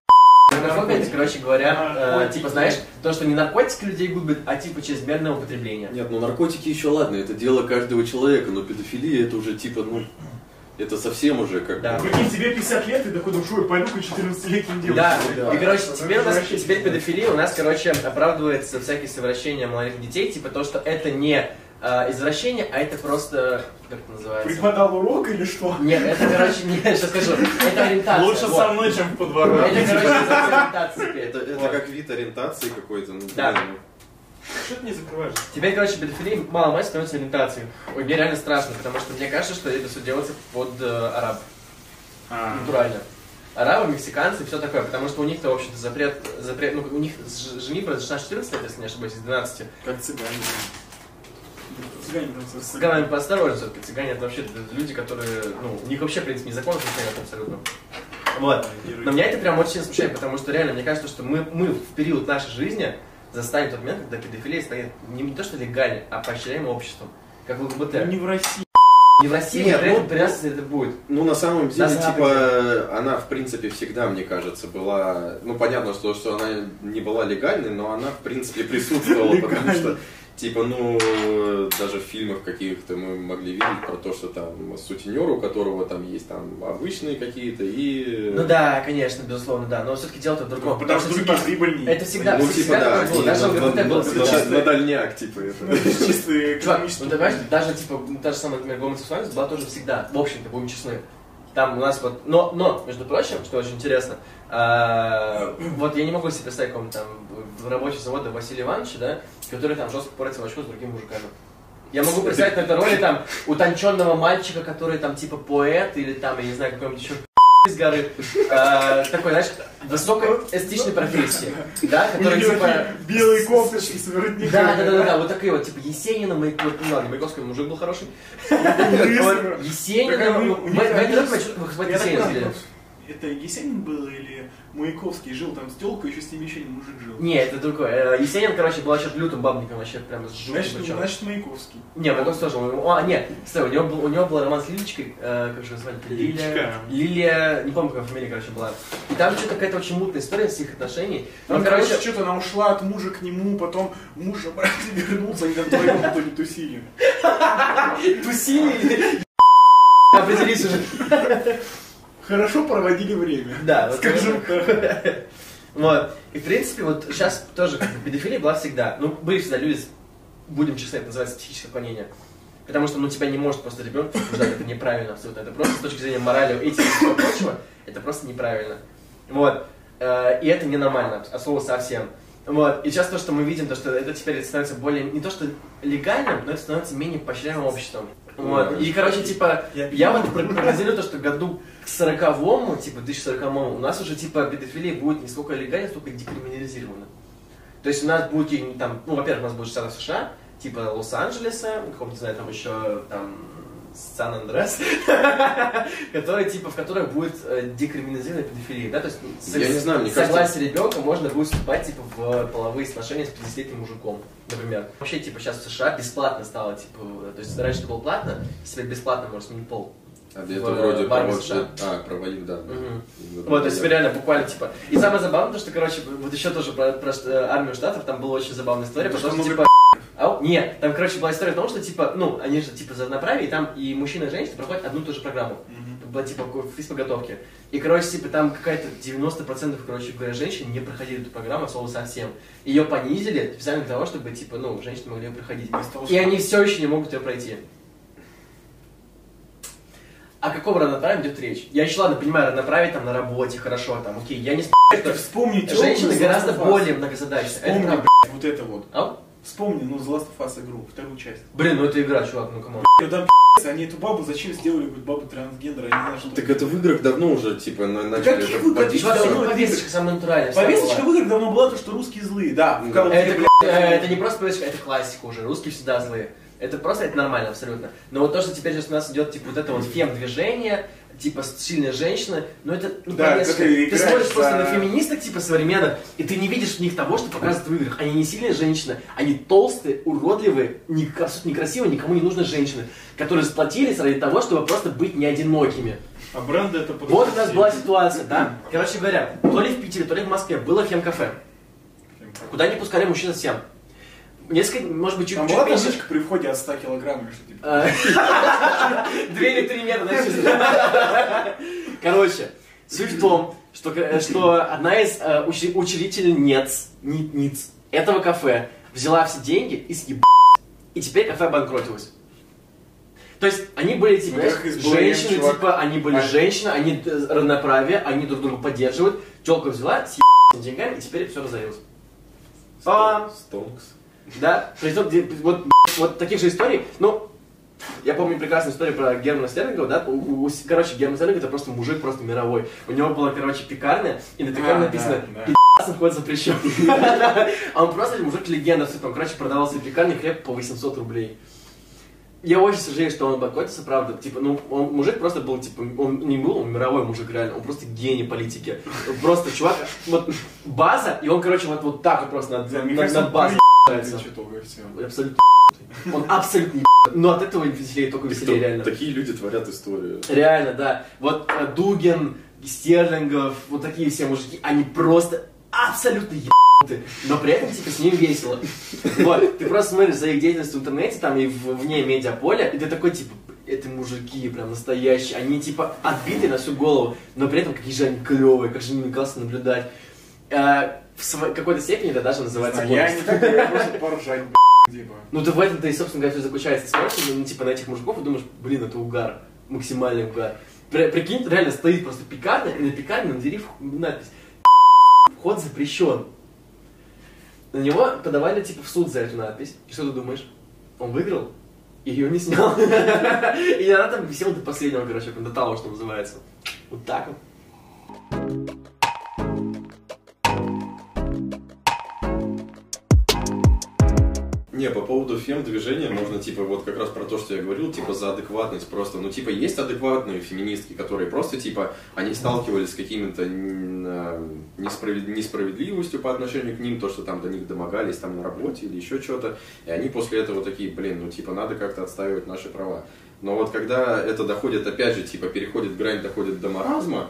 Наркофобия, это, короче говоря, э, типа, знаешь, то, что не наркотики людей губят, а типа чрезмерное употребление. Нет, ну наркотики еще ладно, это дело каждого человека, но педофилия это уже типа, ну, это совсем уже как Да. бы- Прикинь, тебе 50 лет, и такой, ну что, пойду-ка 14-летним девушкам. Да, да. и, короче, теперь у нас, теперь педофилия у нас, короче, оправдывается всякие совращения малолетних детей, типа то, что это не э, извращение, а это просто, как это называется? Преподал урок или что? Нет, это, короче, не, сейчас скажу, это ориентация. Лучше вот. со мной, чем в подворотне. Это, короче, ориентация. Это, это Вот. как вид ориентации какой-то. Ну, Да. блин, Что ты не закрываешь? Теперь, короче, педофилия мало-мало становится ориентацией. Ой, мне реально страшно, потому что мне кажется, что это все делается под э, араб. А, Натурально. Арабы, мексиканцы все такое, потому что у них-то, в общем-то, запрет, запрет, ну, у них женитьба с 16-14 лет, если не ошибаюсь, из 12. как цыгане. Цыгане там С цыганами поосторожнее все-таки. Цыгане это вообще люди, которые, ну, у них вообще, в принципе, незаконно нет абсолютно. Вот. Но меня это прям очень смущает, потому что реально, мне кажется, что мы, мы в период нашей жизни застанем тот момент, когда педофилия станет не, то что легальной, а поощряемой обществом. Как ЛГБТ. Ну, Не в России. Не в России, Нет, ну, при нас это будет. Ну, на самом деле, На типа, она, в принципе, всегда, мне кажется, была... Ну, понятно, что, что она не была легальной, но она, в принципе, присутствовала, потому что, Типа, ну, даже в фильмах каких-то мы могли видеть про то, что там сутенер, у которого там есть там обычные какие-то и... Ну да, конечно, безусловно, да. Но все-таки дело-то в другом. Потому что типа, другие прибыльнее. это всегда, Ну, всегда типа, да, было. Даже на- на- было на- на дальняк, типа, это. Чистые экономические. ну понимаешь, даже типа та же самая, например, гомосексуальность была тоже всегда, в общем-то, будем честны. Там у нас вот, но, но, между прочим, что очень интересно, а, вот я не могу себе представить какого там в рабочий завода Василия Ивановича, да, который там жестко порется в очко с другими мужиками. Я могу представить на этой роли там утонченного мальчика, который там типа поэт или там, я не знаю, какой-нибудь еще из горы, а, такой, знаешь, высокоэстетичной профессии, да, который типа... белые кофточки с воротниками. Да, да, да, да, да, вот такие вот, типа Есенина, Маяковский, ну ладно, Маяковский мужик был хороший. Есенина, а Я так Есенина? Это Есенин был или Маяковский жил там с телкой, еще с ними еще один мужик жил? Не, это другое. Э, Есенин, короче, был вообще лютым бабником, вообще прям с жутким Значит, причем. значит Маяковский. Не, Маяковский тоже. был. А, нет, стой, у него был, у него был роман с Лилечкой, э, как же его звали? Лилия. Лилечка. Лилия, не помню, какая фамилия, короче, была. И там что-то какая-то очень мутная история с их отношений. Ну, Ну, короче, короче, что-то она ушла от мужа к нему, потом муж обратно вернулся, они там вдвоем в итоге тусили. тусили. Определись уже. Хорошо проводили время. Да, вот Скажем так. Вот. И в принципе, вот сейчас тоже как бы, педофилия была всегда. Ну, были всегда люди, с- будем честны, это называется психическое отклонение. Потому что ну, тебя не может просто ребенок возбуждать, это неправильно абсолютно. Это просто с точки зрения морали, этики и всего прочего, это просто неправильно. Вот. Э, И это ненормально, от слова совсем. Вот. И сейчас то, что мы видим, то, что это теперь становится более, не то что легальным, но это становится менее поощряемым обществом. Вот. И, короче, типа, я вот про- прогнозирую то, что году к сороковому, типа, 2040 у нас уже, типа, педофилия будет не сколько легальна, сколько декриминализирована. То есть у нас будет, какие-нибудь там, ну, во-первых, у нас будет штаты США, типа Лос-Анджелеса, каком, не знаю, там еще, там, Сан-Андрес, которые, типа, в которых будет э, декриминализирована педофилия, да, то есть ну, с- Я не знаю, мне с кажется- ребенка можно будет вступать, типа, в половые отношения с 50-летним мужиком, например. Вообще, типа, сейчас в США бесплатно стало, типа, то есть раньше это было платно, теперь бесплатно можно сменить пол. А В, это вроде в про армии вот США. что- А, проводив, да. Именно Вот, то есть реально буквально типа. И самое забавное, то, что, короче, вот еще тоже про, про э, армию штатов, там была очень забавная история, То, потому что что, Ау, нет, там, короче, была история о том, что, типа, ну, они же, типа, за равноправие, и там и мужчина, и женщина проходят одну и ту же программу. Была, типа, физподготовки. И, короче, типа, там какая-то 90%, короче говоря, женщин не проходили эту программу, слово совсем. Ее понизили специально для того, чтобы, типа, ну, женщины могли ее проходить. Того, И они все еще не могут ее пройти. О каком равноправии идет речь? Я еще, ладно, понимаю, равноправие там на работе, хорошо, там, окей, я не Это спорю, что женщины тёлку из гораздо более многозадачные. Это Вспомни, правда. блядь, вот это вот. Ау? Вспомни, ну, The Last of Us игру, вторую часть. Блин, ну это игра, чувак, ну камон. И там они эту бабу зачем сделали, говорит, бабу трансгендера, я не знаю, что Так это в играх давно уже, типа, на- начали каких это в играх? вводить. Чувак, всё ну равно повесточка самая натуральная. Повесточка в играх давно была, то, что русские злые, да. в Это, блядь, это не просто повесточка, это классика уже. Русские всегда злые. Это просто, это нормально абсолютно. Но вот то, что теперь сейчас у нас идет, типа, вот это вот фем-движение, типа, сильная женщина, ну это, ну, Да, повестка. это ты смотришь просто на феминисток, типа, современных, и ты не видишь в них того, что показывают в играх. Они не сильные женщины, они толстые, уродливые, не, абсолютно некрасивые, никому не нужны женщины, которые сплотились ради того, чтобы просто быть не одинокими. А бренды это просто... Вот у нас была ситуация, да? Короче говоря, то ли в Питере, то ли в Москве было фем-кафе, куда не пускали мужчин совсем. Несколько, может быть, чуть, Там чуть была меньше. табличка при входе от 100 килограмм или что типа. Две или три метра. Короче, суть в том, что, э, что одна из э, учи- учредительниц ни- ниц этого кафе взяла все деньги и съеб... И теперь кафе обанкротилось. То есть они были типа Ну, женщины, чувак. типа, они были А- женщины, они э, равноправие, они друг друга поддерживают. Телку взяла, съеб деньгами, и теперь все разорилось. Стонкс. Да, притом, где- вот, вот таких же историй, ну, я помню прекрасную историю про Германа Стерлингова, да, у- у- короче, Герман Стерлингов это просто мужик, просто мировой. У него была, короче, пекарня, и на пекарне А, написано да, да. «Пи***ц вход запрещен». А он просто мужик легенда, все там, короче, продавал себе пекарни хлеб по 800 рублей. Я очень сожалею, что он банкротился, правда. Типа, ну, он, мужик просто был, типа, он не был, он мировой мужик, реально. Он просто гений политики. Просто чувак, вот база, и он, короче, вот, вот так вот просто над, мне над, над базой всё. Абсолютно Он абсолютно еб- Но от этого веселее, только веселее, реально. Такие люди творят историю. Реально, да. Вот э, Дугин, Стерлингов, вот такие все мужики, они просто абсолютно ебанутые, но при этом, типа, с ним весело. Вот, ты просто смотришь за их деятельность в интернете, там, и вне медиаполя, и ты такой, типа, это мужики прям настоящие, они, типа, отбиты на всю голову, но при этом какие же они клевые, как же ними классно наблюдать. Э, В какой-то степени это даже называется Я не так, я просто поржать, типа. Ну, ты в этом-то и, собственно говоря, все заключается. Ты смотришь, ну, типа, на этих мужиков и думаешь, блин, это угар, максимальный угар. При- Прикинь, реально стоит просто пекарня, и на пекарне на двери надпись «Вход запрещен». На него подавали, типа, в суд за эту надпись. И что ты думаешь? Он выиграл? И ее не снял. И она там висела до последнего, короче, до того, что называется. Вот так вот. Не, по поводу фем-движения можно, типа, вот как раз про то, что я говорил, типа, за адекватность просто. Ну, типа, есть адекватные феминистки, которые просто, типа, они сталкивались с какими-то несправед- несправедливостью по отношению к ним, то, что там до них домогались там на работе или еще что-то, и они после этого такие, блин, ну, типа, надо как-то отстаивать наши права. Но вот когда это доходит, опять же, типа, переходит грань, доходит до маразма,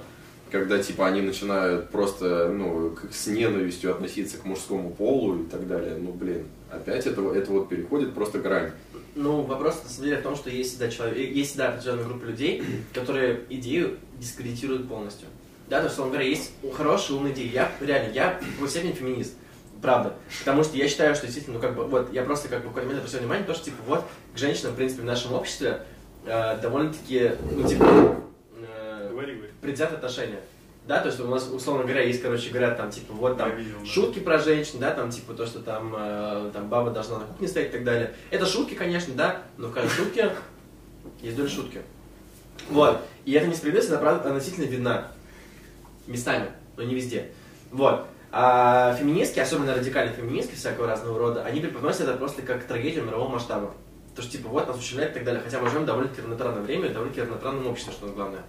когда типа они начинают просто ну с ненавистью относиться к мужскому полу и так далее, ну блин, опять это, это вот переходит просто грань. Ну, вопрос на самом деле в том, что есть всегда человек, есть всегда определенная группа людей, которые идею дискредитируют полностью. Да, то есть, условно говоря, есть хорошие, умные идеи. Я, реально, я в какой степени феминист. Правда. Потому что я считаю, что действительно, ну как бы, вот, я просто как бы в какой-то момент обратил внимание, то, что, типа, вот, к женщинам, в принципе, в нашем обществе э, довольно-таки, ну, типа, э, Говори, говори. Да, то есть у нас, условно говоря, есть, короче говоря, там, типа, вот там, видел, да. шутки про женщин, да, там, типа, то, что там, э, там баба должна на кухне стоять и так далее. Это шутки, конечно, да, но в каждой шутке есть доля шутки. Вот. И эта несправедливость, она, относительно видна. Местами, но не везде. Вот. А феминистки, особенно радикальные феминистки всякого разного рода, они преподносят это просто как трагедию мирового масштаба. То, что, типа, вот, нас ущемляют и так далее. Хотя мы живем в довольно-таки равноправное время, довольно-таки равноправном обществе, что главное.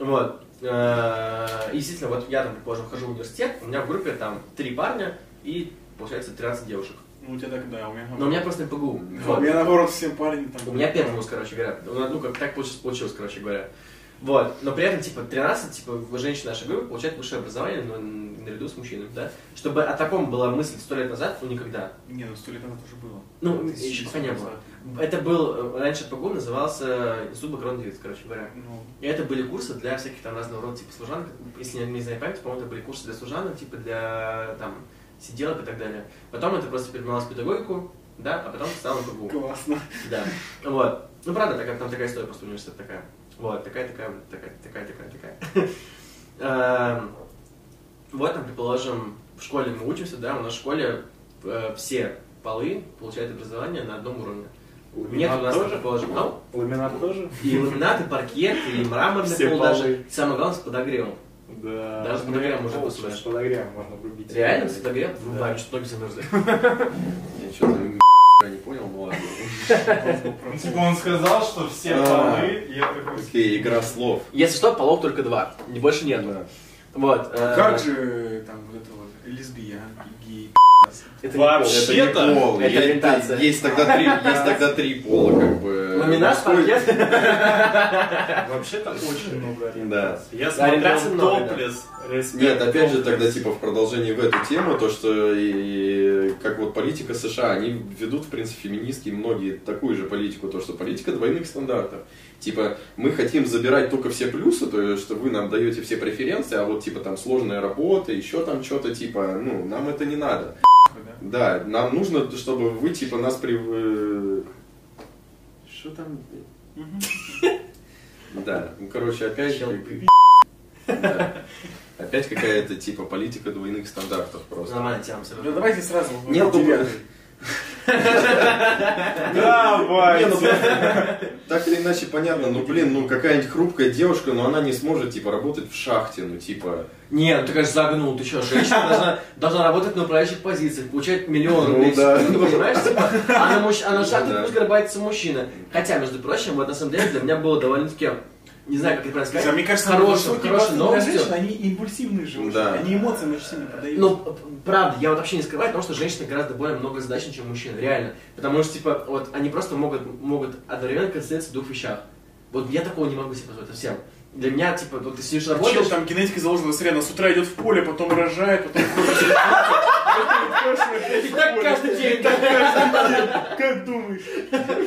Вот. Э, И действительно, вот я там, предположим, хожу в университет, у меня в группе там три парня и, получается, 13 девушек. Ну, у тебя так, да, у меня... Но у меня просто ПГУ. У Вот. меня, наоборот, всем парни там... У меня первый вуз, короче говоря. Ну, ну, как так получилось, получилось, короче говоря. Вот. Но при этом, типа, 13, типа, женщин нашей группы получают высшее образование, но наряду с мужчинами, да? Чтобы о таком была мысль сто лет назад, ну, никогда. Не, ну сто лет назад уже было. Ну, еще пока не было. Это был, э, раньше ПГУ назывался Институт Бакграунд короче говоря. Ну, И это были курсы для всяких там разного рода типа служанок. Если не знаю память, по-моему, это были курсы для служанок, типа для там сиделок и так далее. Потом это просто переменялось в педагогику, да, а потом стало ПГУ. классно. Да. Вот. Ну, правда, такая, там такая история просто университет такая. Вот, такая, такая, такая, такая, такая, такая. Эм, Вот, там, предположим, в школе мы учимся, да, у нас в школе э, все полы получают образование на одном уровне. Нет у нас, тоже? предположим, ну, Ламинат тоже? и ламинат, и паркет, и мраморный Все пол полы. даже. Самое главное, с подогревом. Да. Даже с подогревом уже Пол, посмотришь. С подогревом можно врубить. Реально, с подогревом? Да. Врубаем, что ноги замерзли. Я что-то не понял, ну ладно. Ну, Типа он сказал, что все А. полы, я такой... Окей, игра слов. Если что, полов только два, не больше нет. Вот. э, Как же там вот это вот лесбиянки, геи, Это не Вообще- пол. Это не пол. Это Есть- тогда три, есть тогда три пола, как бы. Ламинат, паркет. Вообще-то очень много Да. ориентаций. Я Ориентаций смотрел да. топлес, Нет, опять же, тогда типа в продолжении в эту тему, то, что и, как вот политика США, они ведут, в принципе, феминистки многие такую же политику, то, что политика двойных стандартов. Типа, мы хотим забирать только все плюсы, то есть, что вы нам даете все преференции, а вот типа там сложная работа, еще там что-то, типа, ну, нам это не надо. Да? Нам нужно, чтобы вы, типа, нас при... э, Что там? Да, ну, короче, опять... Да. Опять какая-то, типа, политика двойных стандартов просто. Нормально тема Ну давайте сразу Нет, ну, Давай! Ну, так или иначе понятно, ну блин, ну какая-нибудь хрупкая девушка, но она не сможет типа работать в шахте, ну типа. Не, ну ты, конечно, загнул, ты что, женщина должна, должна работать на управляющих позициях, получать миллион Ну рублей в да. секунду, понимаешь, типа, а на, мужч... а на шахте Да. пусть горбается мужчина. Хотя, между прочим, вот на самом деле для меня было довольно-таки, не знаю, как это правильно сказать, Мне кажется, хорошим, высокие пласты для новостью. женщин, они импульсивные очень. Да. Они эмоциям очень сильно поддаются. Ну, правда, я вот вообще не скрываю, потому что женщины гораздо более многозадачнее, чем мужчины, реально. Потому что, типа, вот они просто могут, могут одновременно концентрироваться в двух вещах. Вот я такого не могу себе позволить совсем. Для меня, типа, вот ты сидишь Чел работаешь, там генетика заложена средно, с утра идет в поле, потом рожает, потом ходит. и так каждый день, так Как думаешь?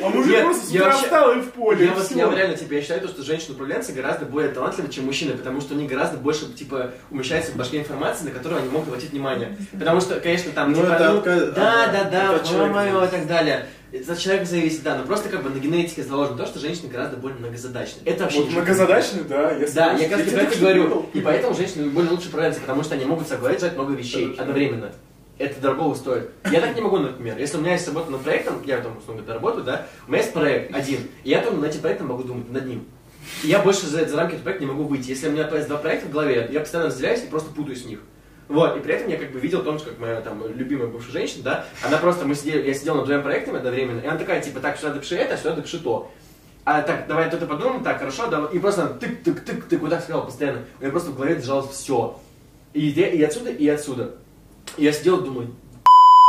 А мужик просто с я утра встал и в поле. Я вот реально типа я считаю, то, что женщины-управленцы гораздо более талантливы, чем мужчины, потому что у них гораздо больше типа умещается в башке информации, на которую они могут обратить внимание. Потому что, конечно, там Ну, типа, это ну, ка- да, да, да, мое и так далее. Это от человека зависит, да, но просто как бы на генетике заложено то, что женщины гораздо более многозадачны. Это вообще Вот многозадачный, да. я Да, я как раз про это говорю. И поэтому женщины более лучше управляются, потому что они могут согласовать много вещей одновременно. Это дорого стоит. Я так не могу, например. Если у меня есть работа над проектом, я там условно говоря, работаю, да, у меня есть проект один, и я там над этим проектом могу думать, над ним. И я больше за, за рамки этого проекта не могу выйти. Если у меня есть два проекта в голове, я постоянно разделяюсь и просто путаюсь в них. Вот, и при этом я как бы видел том, как моя там любимая бывшая женщина, да, она просто, мы сидели, я сидел над двумя проектами одновременно, и она такая, типа, так, сюда допиши это, сюда допиши то. А так, давай тут подумаем, так, хорошо, давай. И просто тык-тык-тык-тык, вот так сказала постоянно. У меня просто в голове держалось все. И, и отсюда, и отсюда. Я сидел думаю,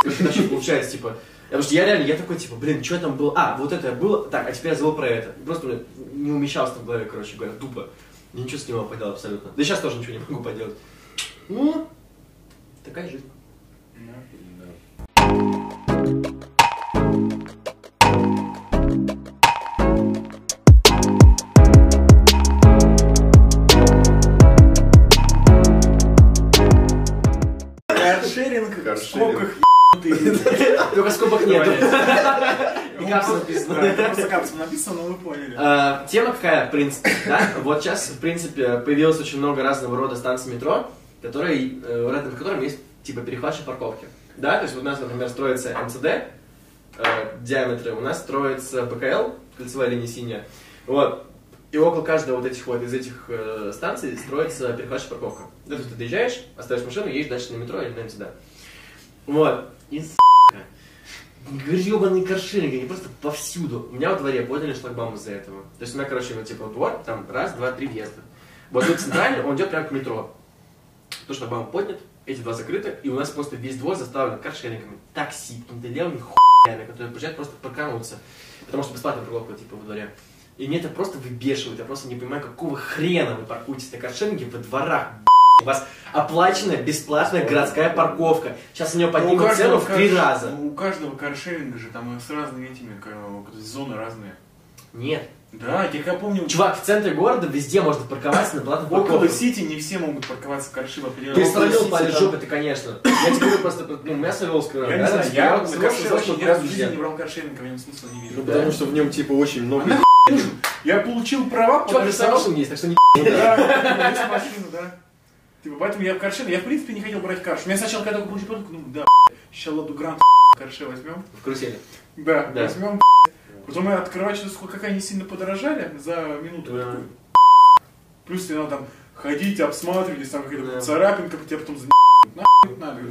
как это вообще получается, типа. Потому что я реально, я такой, типа, блин, что там было? А, вот это было, так, а теперь я забыл про это. Просто меня не умещалось в голове, короче говоря, тупо. Ничего с ним не могу поделать абсолютно. Да сейчас тоже ничего не могу поделать. Ну, такая жизнь. Скобках ебанутый. Только скобок нет. И написано. это просто капсом написано, но вы поняли. А, Тема какая, в принципе, да? Вот сейчас, в принципе, появилось очень много разного рода станций метро, которые, э, рядом с которыми есть, типа, перехватчик парковки. Да, то есть вот у нас, например, строится МЦД, э, диаметры, у нас строится БКЛ, кольцевая линия синяя. Вот. И около каждого вот этих вот из этих э, станций строится перехватчик парковка. Да, то есть ты доезжаешь, оставишь машину, едешь дальше на метро или на МЦД. Вот. И с***ка, гребаные каршеринги, они просто повсюду. У меня во дворе подняли шлагбаум из-за этого. То есть у меня, короче, вот типа двор, там раз, два, три въезда. Вот тут центральный, он идет прямо к метро. То шлагбаум поднят, эти два закрыты, и у нас просто весь двор заставлен каршерингами, такси, какими-то левыми хуями, которые приезжают просто паркануться. Потому что бесплатная парковка типа во дворе. И мне это просто выбешивает, я просто не понимаю, какого хрена вы паркуетесь на каршеринге во дворах, у вас оплаченная бесплатная городская парковка. Сейчас на нее Ну, у поднимут цену в три раза. ну, У каждого каршеринга же там с разными этими, зоны разные. Нет. Да, я как помню, Чувак, в центре города везде можно парковаться на платных около парковках. Сити не все могут парковаться карши в Ты определенном сравнил Сити, палец там- жопы, ты, конечно. Я тебе говорю просто, ну, меня Савеловский район. Я не знаю, я я на каршеринге взрослый ни разу в жизни не брал каршеринг, в нем смысла не вижу. Ну, потому что в нем, типа, очень много... Я получил права, Чувак, подписал- Савеловский есть, так что не Да, есть машина, да. Типа, поэтому я в каршин, я в принципе не хотел брать карш. У меня сначала, когда только получил продукт, ну да, сейчас ладу грант карше возьмем. в карусели. Да, Да. возьмем. Потом я открываю, что сколько как они сильно подорожали за минуту. Да. Плюс тебе надо там ходить, обсматривать, там какая-то Да. царапинка, тебя потом за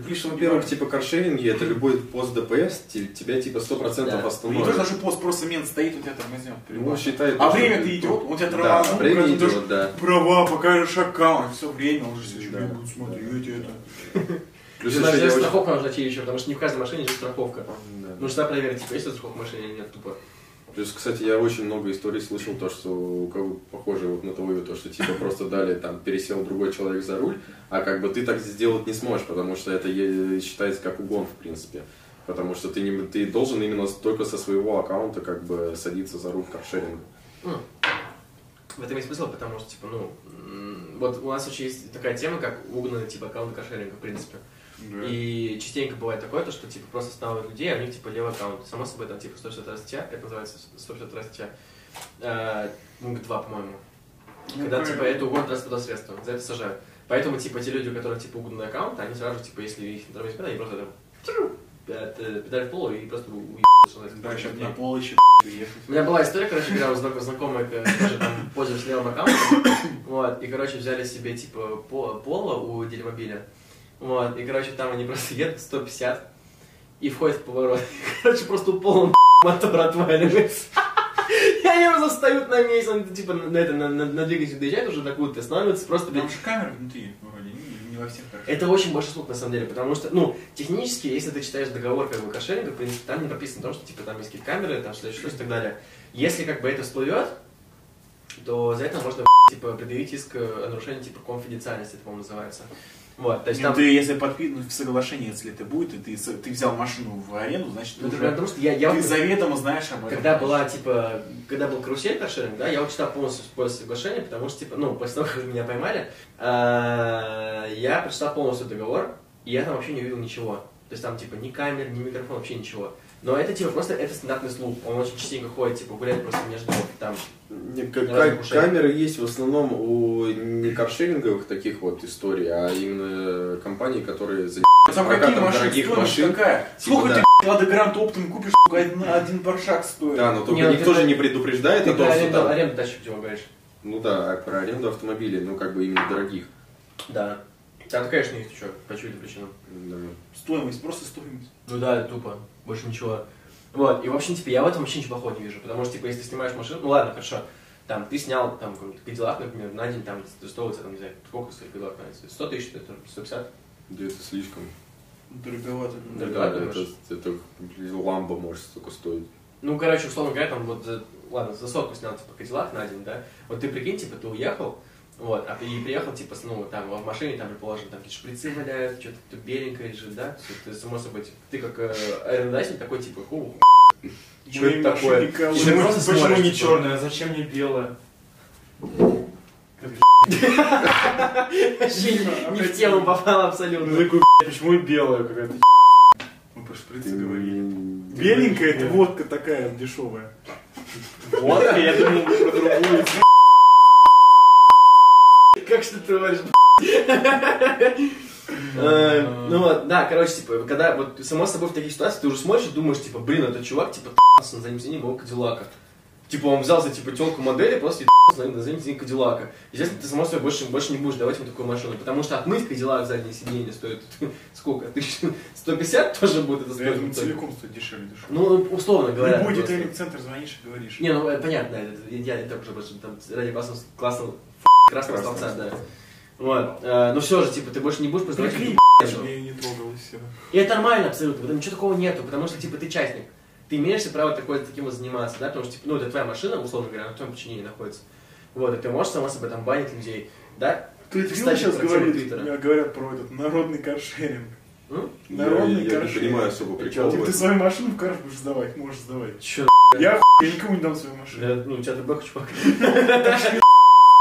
Плюс, во-первых, типа, каршеринги, это любой пост ДПС, те- тебя, типа, 100% Да. Ну, остановит. даже пост, просто мент стоит, у тебя тормознет. Ну, считай... А то, время-то что- идет, он тебя Да, тормознул, время поэтому даже идет, да. права, покажешь аккаунт, все время, он же все Да. будут смотреть это. Плюс я очень- страховка нужна тебе еще, потому что не в каждой машине есть страховка. Да. Нужно проверить, типа, есть ли страховка в машине или нет, тупо. Плюс, кстати, я очень много историй слышал, то, что у кого похоже вот на твою, то, что типа просто дали, там, пересел другой человек за руль, а как бы ты так сделать не сможешь, потому что это считается как угон, в принципе. Потому что ты, не, ты должен именно только со своего аккаунта как бы садиться за руль каршеринга. Ну, В этом есть смысл, потому что, типа, ну, вот у нас очень есть такая тема, как угнанный, типа, аккаунт каршеринга, в принципе. И частенько бывает такое, то, что типа просто останавливают людей, а у них типа левый аккаунт. Само собой там типа 162 статья, это называется 162 статья. Э, Пункт 2, по-моему. Ну, Когда правильно. типа это угон транспортного средства, за это сажают. Поэтому типа те люди, у которых типа угнанный аккаунт, они сразу типа, если их не тормозит, они просто там э, педаль в пол и просто уебают. Да, сейчас на пол еще. У меня была история, короче, когда у знак- знакомая, э, тоже там пользовалась левым аккаунтом, вот, и, короче, взяли себе, типа, по- поло у делимобиля, вот, и, короче, там они просто едут 150 и входят в поворот, короче, просто пола мотор отваливается. И они просто встают на месте, он, типа, на, это, на, на, на двигатель доезжает уже до куда-то, останавливается, просто, Там же камеры внутри, вроде, не, не во всех хорошо. это очень большой слух на самом деле, потому что, ну, технически, если ты читаешь договор как бы каршеринга, в принципе, там не прописано о том, что типа там есть какие-то камеры, там что-то, что и так далее. Если как бы это всплывет, то за это можно, типа, предъявить иск о нарушении, типа, конфиденциальности, это, по-моему, называется. Вот, то есть Ну, там... ты, если подписываешь в соглашении, если это будет, и ты, ты взял машину в аренду, значит, ты Ну, уже- потому что я, я ты заведомо знаешь об этом. Когда была, типа, когда был карусель каршеринг, да, я вот читал полностью после соглашения, потому что, типа, ну, после того, как меня поймали, а, я прочитал полностью договор, и я там вообще не увидел ничего. То есть там, типа, ни камер, ни микрофон, вообще ничего. Но это, типа, просто это стандартный слух. Он очень частенько ходит, типа, гуляет просто между там. Не, ка- Разных ка- ушей. камеры есть в основном у не каршеринговых таких вот историй, а именно компаний, которые занимаются Там какие машины, дорогих машин. какая? Сколько да. ты, Лада Грант оптом купишь, сука, один, паршак стоит? Да, но только Не, никто же не предупреждает о том, что там... аренду тачек чего говоришь? Ну да, а про аренду автомобилей, ну как бы именно дорогих. Да. Там, конечно, их что, по чьим причинам. Да. Стоимость, просто стоимость. Ну да, тупо, больше ничего. Вот, и в общем, типа, я в этом вообще ничего плохого не вижу, потому что, типа, если ты снимаешь машину, ну ладно, хорошо, там, ты снял, там, какой-нибудь Кадиллак, например, на день, там, стоит, там, не знаю, сколько стоит Кадиллак на день? 100 тысяч, это 150? Да это слишком. Дороговато. Да, Да, думаешь? это, это ламба может столько стоить. Ну, короче, условно говоря, там, вот, за, ладно, за сотку снял, типа, Кадиллак на день, да, вот ты прикинь, типа, ты уехал, вот, а ты и приехал, типа, ну, там, в машине, там, предположим, там, какие-то шприцы валяют, что-то тут беленькое лежит, да, Всё, ты, само собой, типа, ты как э, такой, типа, ху, Чё это такое? Почему смотришь, не типа. черная, а зачем не белая? вообще не, в тему попал абсолютно. Ну такой, почему и белая какая-то? Мы про шприцы говорили. Беленькая, это водка такая дешевая. Вот, я думал про другую. Как что ты? Э, Ну вот, да, короче, типа, когда вот само собой в таких ситуациях ты уже смотришь и думаешь, типа, блин, этот чувак, типа, на заднем сиденье моего Кадиллака. Типа, он взял за, типа, телку модели, просто и на заднем сиденье Кадиллака. Естественно, ты, само собой, больше, больше не будешь давать ему такую машину, потому что отмыть Кадиллак заднее сиденье стоит, сколько, 1150 тоже будет это Я стоить? думаю, целиком стоит дешевле дешевле. Ну, условно говоря. Любой просто. детейлинг-центр звонишь и говоришь. Не, ну, это понятно, я это уже больше там ради классного красного столбца, да. Вот. Э, но все же, типа, ты больше не будешь Прикинь, эту я не трогал и все. И это нормально абсолютно, потому ничего такого нету, потому что, типа, ты частник. Ты имеешь право такое, таким вот заниматься, да, потому что, типа, ну, это твоя машина, условно говоря, на твоем подчинении находится. Вот, и ты можешь, само собой, там, банить людей, да? Ты это Кстати, сейчас говорит, Твиттера. говорят про этот народный каршеринг. М? Народный я, я не каршеринг. понимаю особо прикола. Типа ты свою машину в карш будешь сдавать, можешь сдавать. Чё, Я я никому не дам свою машину. да, ну, у тебя ТБ, чувак.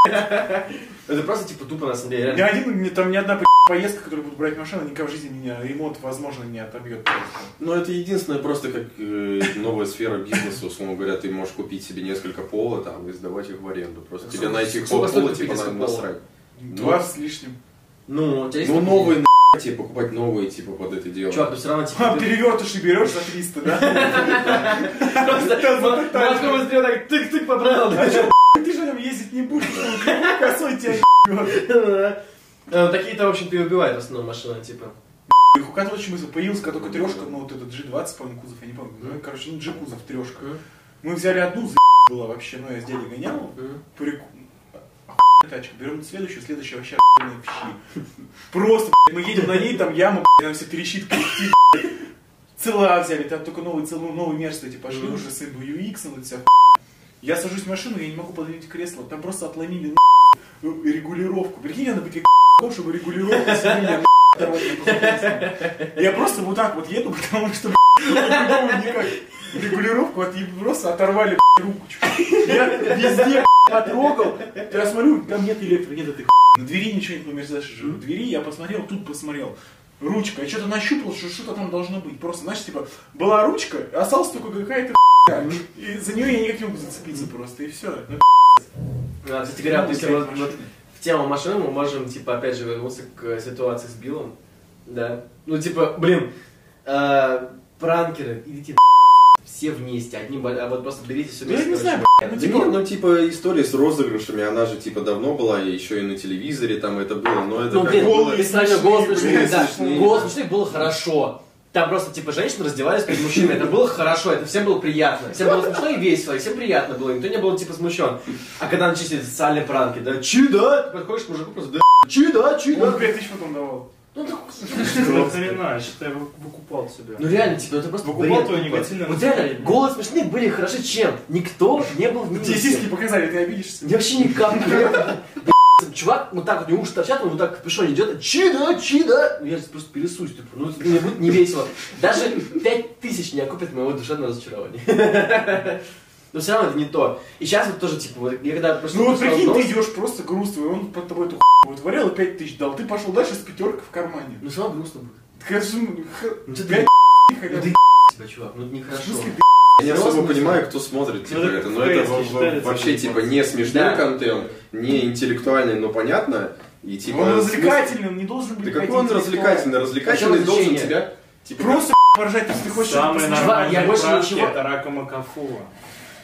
Это просто, типа, тупо, на самом деле, Ни реально. один, ни- там ни одна п- поездка, которую буду брать машину, никогда в жизни меня ремонт, возможно, не отобьет просто. Ну, это единственное, просто как э, новая сфера бизнеса, условно говоря, ты можешь купить себе несколько пола там и сдавать их в аренду. Просто тебе Сколько- на этих сколько пола стоит типа купить надо несколько пола? насрать. Два с лишним. Ну, у тебя есть Ну, такие- новые на тебе покупать новые, типа, под это дело. Чувак, ну все равно, типа, А, ты- перевертыши берешь за 300, да? Просто молотком быстрее так тык-тык поправил. да. Ездить не кривой косой тебя. Э, Такие-то, в общем-то, и убивают в основном машины, типа. И у кого очень мысль появился, только трешка, ну вот этот G20, по-моему, кузов, я не помню. Ну, короче, не G кузов, трешка. Мы взяли одну, за была вообще, ну я с дядей гонял. Охуенная тачка. Берем следующую, следующая вообще охуенная в щи. Просто, мы едем на ней, там яма, нам все трещит. Цела взяли, там только новый, цел, ну, новый мерз эти пошли уже с UX, ну, вся Я сажусь в машину, я не могу подвинуть кресло, там просто отломили ну, регулировку. Прикинь, надо быть как чтобы регулировку кусок. Я просто вот так вот еду, потому что никак. Регулировку от, просто оторвали руку. Я везде потрогал. Я смотрю, там нет электро, нет этой. На двери ничего Мерседес же. В двери я посмотрел, тут посмотрел. Ручка. Я что-то нащупал, что что-то там должно быть. Просто, знаешь, типа, была ручка, осталась только какая-то. И за нее я никак не могу зацепиться просто, и все. А, Кстати говоря, вот если вот- вот в тему машин мы можем, типа, опять же, вернуться к ситуации с Биллом. Да. Ну, типа, блин, э, пранкеры, идите все вместе, одни, а вот просто берите все Ну, я вместе. не знаю, короче, ну, Да нет, ну типа история с розыгрышами, она же типа давно была, и еще и на телевизоре там это было, но это Ну, как блин, было- голые голос смешные, смешных, блин, да, смешные. голос смешных было хорошо. Там просто, типа, женщины раздевались перед мужчинами, это было хорошо, это всем было приятно. Всем было смешно и весело, и всем приятно было, никто не был, типа, смущен. А когда начались социальные пранки, да, чи, да, ты подходишь к мужику просто, да, чи, да, чи, Он да. 5 тысяч потом давал. Ну, так, Что хрена, считай, вы- выкупал себя. ну реально, типа, это просто Выкупал бред твое тупо. негативное Вот реально, голос смешных были хороши чем? Никто не был в Тебе минусе. сиськи показали, ты обидишься. Я вообще никак не Чувак, вот так вот, у него уши торчат, он вот так в капюшоне идет, чида, чида. Я просто пересусь, типа, ну мне будет не весело. Даже пять тысяч не окупит моего душевного разочарования. Но все равно это не то. И сейчас вот тоже, типа, вот, я когда просто... Ну вот прикинь, ты новость, идешь просто грустный, он под тобой эту хуйню вытворял и 5 тысяч дал. Ты пошел дальше с пятеркой в кармане. Ну все равно грустно будет. Так это же, ну, х- Ну ты хотя ну бы. ты тебя, чувак, ну это В нехорошо. Я не особо понимаю, кто смотрит типа Ну, это это, но это во- считается, вообще типа. типа не смешной контент, не интеллектуальный, но понятно. И типа Он развлекательный, он не должен быть Да какой он развлекательный? Развлекательный должен тебя типа Просто поржать, если ты хочешь посмешать. нормальные я больше ничего- это Рака Макафуа.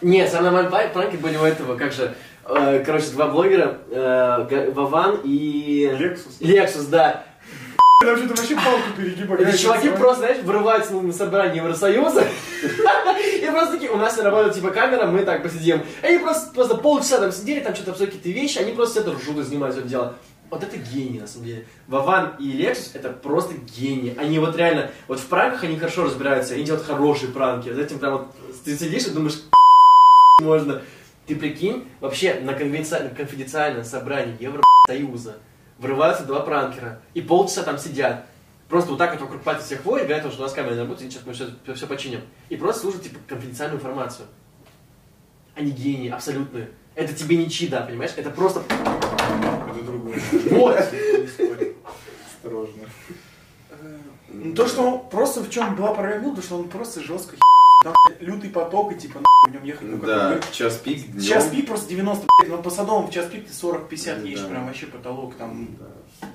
Нет, самые нормальные пранки были у этого, как же, э, короче, два блогера, э, Вован и... Лексус. Лексус, да. Там что-то вообще палку перегибали. Эти чуваки просто, знаешь, вырываются на собрании Евросоюза. И просто такие, у нас не работает типа камера, мы так посидим. Они просто, просто полчаса там сидели, там что-то обсуждали какие-то вещи, они просто это ржут и снимают все это дело. Вот это гений, на самом деле. Вован и Лексус это просто гении. Они вот реально, вот в пранках они хорошо разбираются, они делают хорошие пранки. За этим прям вот ты сидишь и думаешь, можно. Ты прикинь, вообще на конфиденциальном, конфиденциальном собрании Евросоюза врываются два пранкера и полчаса там сидят. Просто вот так вот вокруг пальца всех ходят, говорят, что у нас камера не работает, сейчас мы все, все починим. И просто слушают, типа, конфиденциальную информацию. Они гении, абсолютные. Это тебе не чида, понимаешь? Это просто... Это другое. Вот! Осторожно. Ну, То, что он просто в чем была проблема, то, что он просто жестко Там лютый поток, и типа в нем ехать. ну, как Да, бы, час пик днем. Час пик просто 90, но по садовому в час пик ты 40-50 едешь, Да. прям вообще потолок там. Да.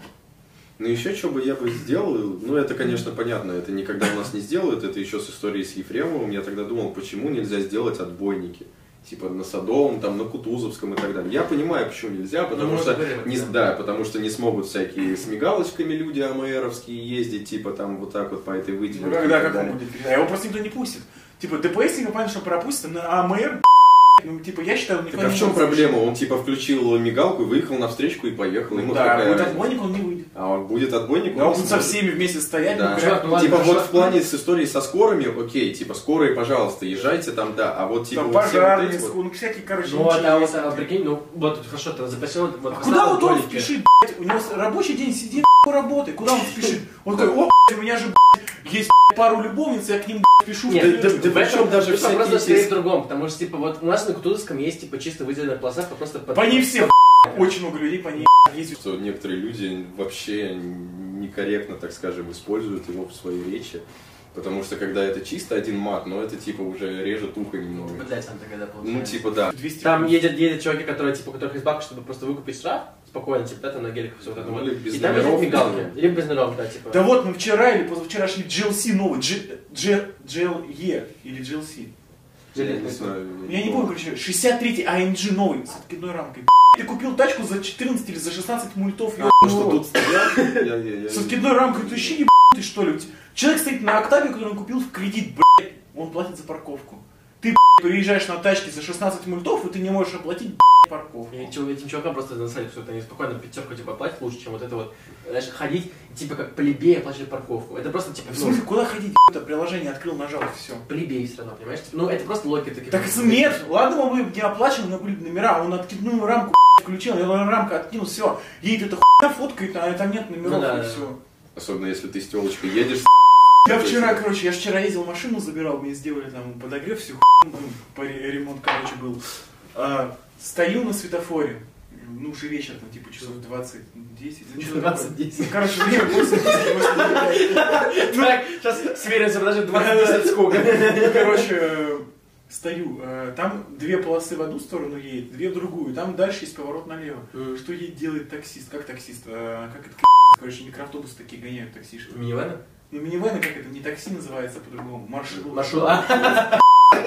Ну еще что бы я бы сделал, ну это, конечно, понятно, это никогда у нас не сделают, это еще с историей с Ефремовым, я тогда думал, почему нельзя сделать отбойники. Типа на Садовом, там, на Кутузовском и так далее. Я понимаю, почему нельзя, потому Ну, мы что говорим, не, да. да, потому что не смогут всякие с мигалочками люди АМРовские ездить, типа там вот так вот по этой Ну, выделенке. когда как он будет передать? А его просто никто не пустит. Типа ДПС, я понятно, что пропустит, на АМР, ну, типа, я считаю, он Так а не в чем проблема? Он типа включил мигалку, выехал на встречку и поехал. Ему Да, какая будет отбойник, он не выйдет. А он будет отбойник? Да, он будет со всеми вместе стоять, Да. ну, Чувак, ну ладно, типа вот в плане с историей со скорыми, окей, типа скорые, пожалуйста, езжайте там, да, а вот типа там вот все вот пожарные, эти вот- ну, всякие, короче, Ну, а, ничего а вот, а, прикинь, ну, вот хорошо, ты запросил, вот, А куда вот он спешит, блядь? У него рабочий день сидит, работает. Куда он спешит? Он такой, о, блядь, у меня же, есть пару любовниц, я к ним, пишу. Нет, да- да в этом- причем даже всякие просто эти- скорее в другом, потому что, типа, вот у нас на Кутузовском есть, типа, чисто выделенная полоса, просто. По ней все, очень много людей по ней ездят. что некоторые люди вообще некорректно, так скажем, используют его в своей речи. Потому что когда это чисто один мат, но это типа уже режет ухо немного. Блять, там тогда Ну получается. типа да. 200 Там едет, едет чуваки, которые, типа, у которых есть бабка, чтобы просто выкупить штраф, спокойно, типа, да, там на геликах все вот это Ну, вот. без И там номеров, есть мигалки. Или без номеров, да, типа. Да вот мы вчера или позавчера шли GLC новый, G, G, GLE или GLC. Я Железный. не знаю. Я не помню, короче, 63-й AMG новый с откидной рамкой. Ты купил тачку за 14 или за 16 мультов, А, что тут я- С откидной рамкой, ты вообще ебанутый что ли? Человек стоит на октаве, который он купил в кредит, блядь, он платит за парковку. Ты, блядь, приезжаешь на тачке за 16 мультов, и ты не можешь оплатить, блядь, парковку. И чё, этим чувакам просто насрать, что это они спокойно пятерку типа платят лучше, чем вот это вот, знаешь, ходить, типа как плебея оплачивать парковку. Это просто типа, В ну, смысле, куда ходить, это приложение открыл, нажал, все. плебей все равно, понимаешь? Ну, это просто логика таких. Так нет, ладно, мы бы не оплачивали, но были номера, он откидную рамку включил, я рамка откинул, все, едет эта хуйня, фоткает, а там нет номеров, Ну да, и да. все. Особенно если ты с телочкой едешь. Я вчера, короче, я вчера ездил машину, забирал, мне сделали там подогрев, всю хуйню, ну, ремонт, короче, был. А, стою на светофоре, ну, уже вечер, там, типа, часов 20, 10, ну, что 20, 10. Короче, время 8, 8, Так, сейчас сверимся, подожди, 20 сколько. Ну, короче, стою, э, там две полосы в одну сторону едет, две в другую, там дальше есть поворот налево. Что ей делает таксист? Как таксист? Э, Как это, короче, микроавтобусы такие гоняют таксиши. Минивэна? Ну, минивэны, как это, не такси называется, а по-другому, маршрут. Маршрут.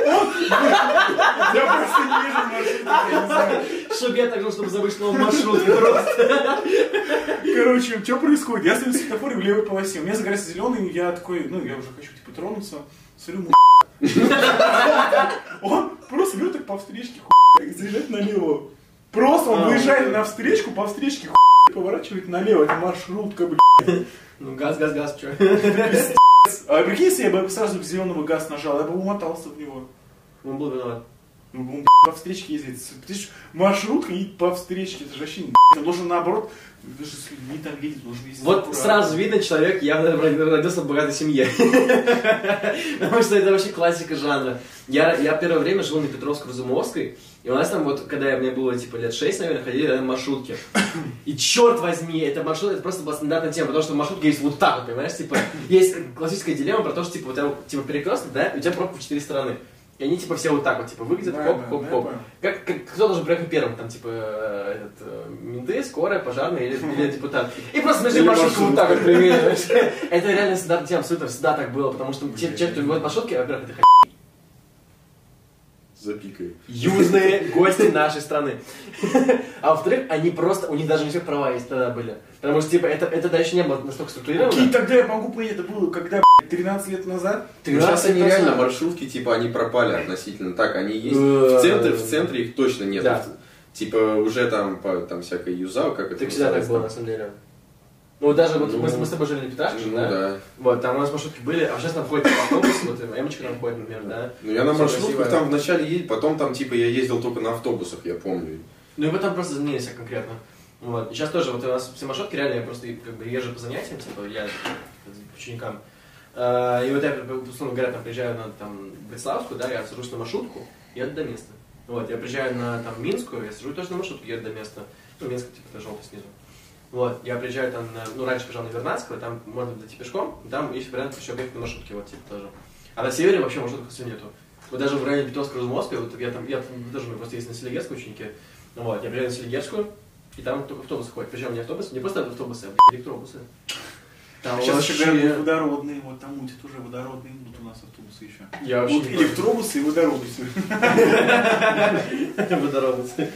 Я просто не вижу маршрута, я не знаю. Чтоб я так жил, чтобы забыть, что он маршрут просто. Короче, что происходит? Я стою на светофоре в левой полосе, у меня загорается зеленый, я такой, ну, я уже хочу, типа, тронуться, смотрю, Он просто берет так по встречке, хуй, заезжает налево. Просто он А, выезжает на встречку, по встречке, хуй, поворачивает налево, это маршрутка, блядь. Ну, газ, газ, газ, чё? А прикинь, если я бы сразу зеленого газ нажал, я бы умотался в него. Он был виноват. Ну, он, по встречке ездит. Маршрутка и по встречке, это же вообще, он должен наоборот, даже с людьми там Вот аккуратно. сразу видно, человек явно родился в богатой семье. Потому что это вообще классика жанра. Я, я первое время жил на Петровско-Разумовской, и у нас там вот, когда мне было типа лет 6, наверное, ходили на маршрутки. И черт возьми, это маршрут, это просто была стандартная тема, потому что в маршрутке есть вот так понимаешь, типа, есть классическая дилемма про то, что типа у тебя типа перекресток, да, и у тебя пробка в четыре стороны. И они типа все вот так вот, типа, выглядят, Да, хоп, да, хоп, да, хоп. понял. Как, как- кто должен приехать первым, там, типа, этот, э, менты, скорая, пожарная или, или депутат. И просто между Или маршрутками вот так вот примерно. Это реально тема, абсолютно всегда так было, потому что те, кто ведет маршрутки, во-первых, это Запикай. южные гости нашей страны. А во-вторых, они просто, у них даже не все права есть тогда были. Потому что, типа, это, это тогда еще не было настолько структурировано. тогда я могу понять, это было когда, блядь, 13 лет назад? Ну, сейчас 13 они реально маршрутки, типа, они пропали относительно. Так, они есть Э, в центре, в центре их точно нет. Да. Типа, уже там, по- там всякая юза, как это Так всегда так было, на самом деле. Ну, даже вот Ну, мы, мы с тобой жили на Петрашке, Ну да? да. Вот, там у нас маршрутки были, а сейчас там ходит автобус, вот Эмочка там ходит, например, да? Ну я на маршрутках там вначале ездил, потом там типа я ездил только на автобусах, я помню. Ну и потом просто заменились конкретно. Вот. И сейчас тоже, вот у нас все маршрутки, реально, я просто как бы езжу по занятиям, типа, я ученикам. А, И вот я, условно говоря, там приезжаю на там, Братславскую, да, я сажусь на маршрутку, и еду до места. Вот, я приезжаю на там, Минскую, я сажусь тоже на маршрутку, еду до места. Ну, Минск, типа, это желтый снизу. Вот, я приезжаю там, на, ну, раньше приезжал на Вернадского, там можно дойти пешком, там есть вариант еще объект на маршрутке, вот, типа, тоже. А на севере вообще маршруток все нету. Вот даже в районе Петровской Разумовской, вот я там, я там тоже, у меня просто есть на Селигерской ученики, вот, я приезжаю на Селигерскую, и там только автобусы ходят. Причем не автобусы, не просто автобусы, а электробусы. Там Сейчас вообще- еще говорят, водородные, вот там мутят уже водородные, будут у нас автобусы еще. Я вообще Вот электробусы и водоробусы. Водородные.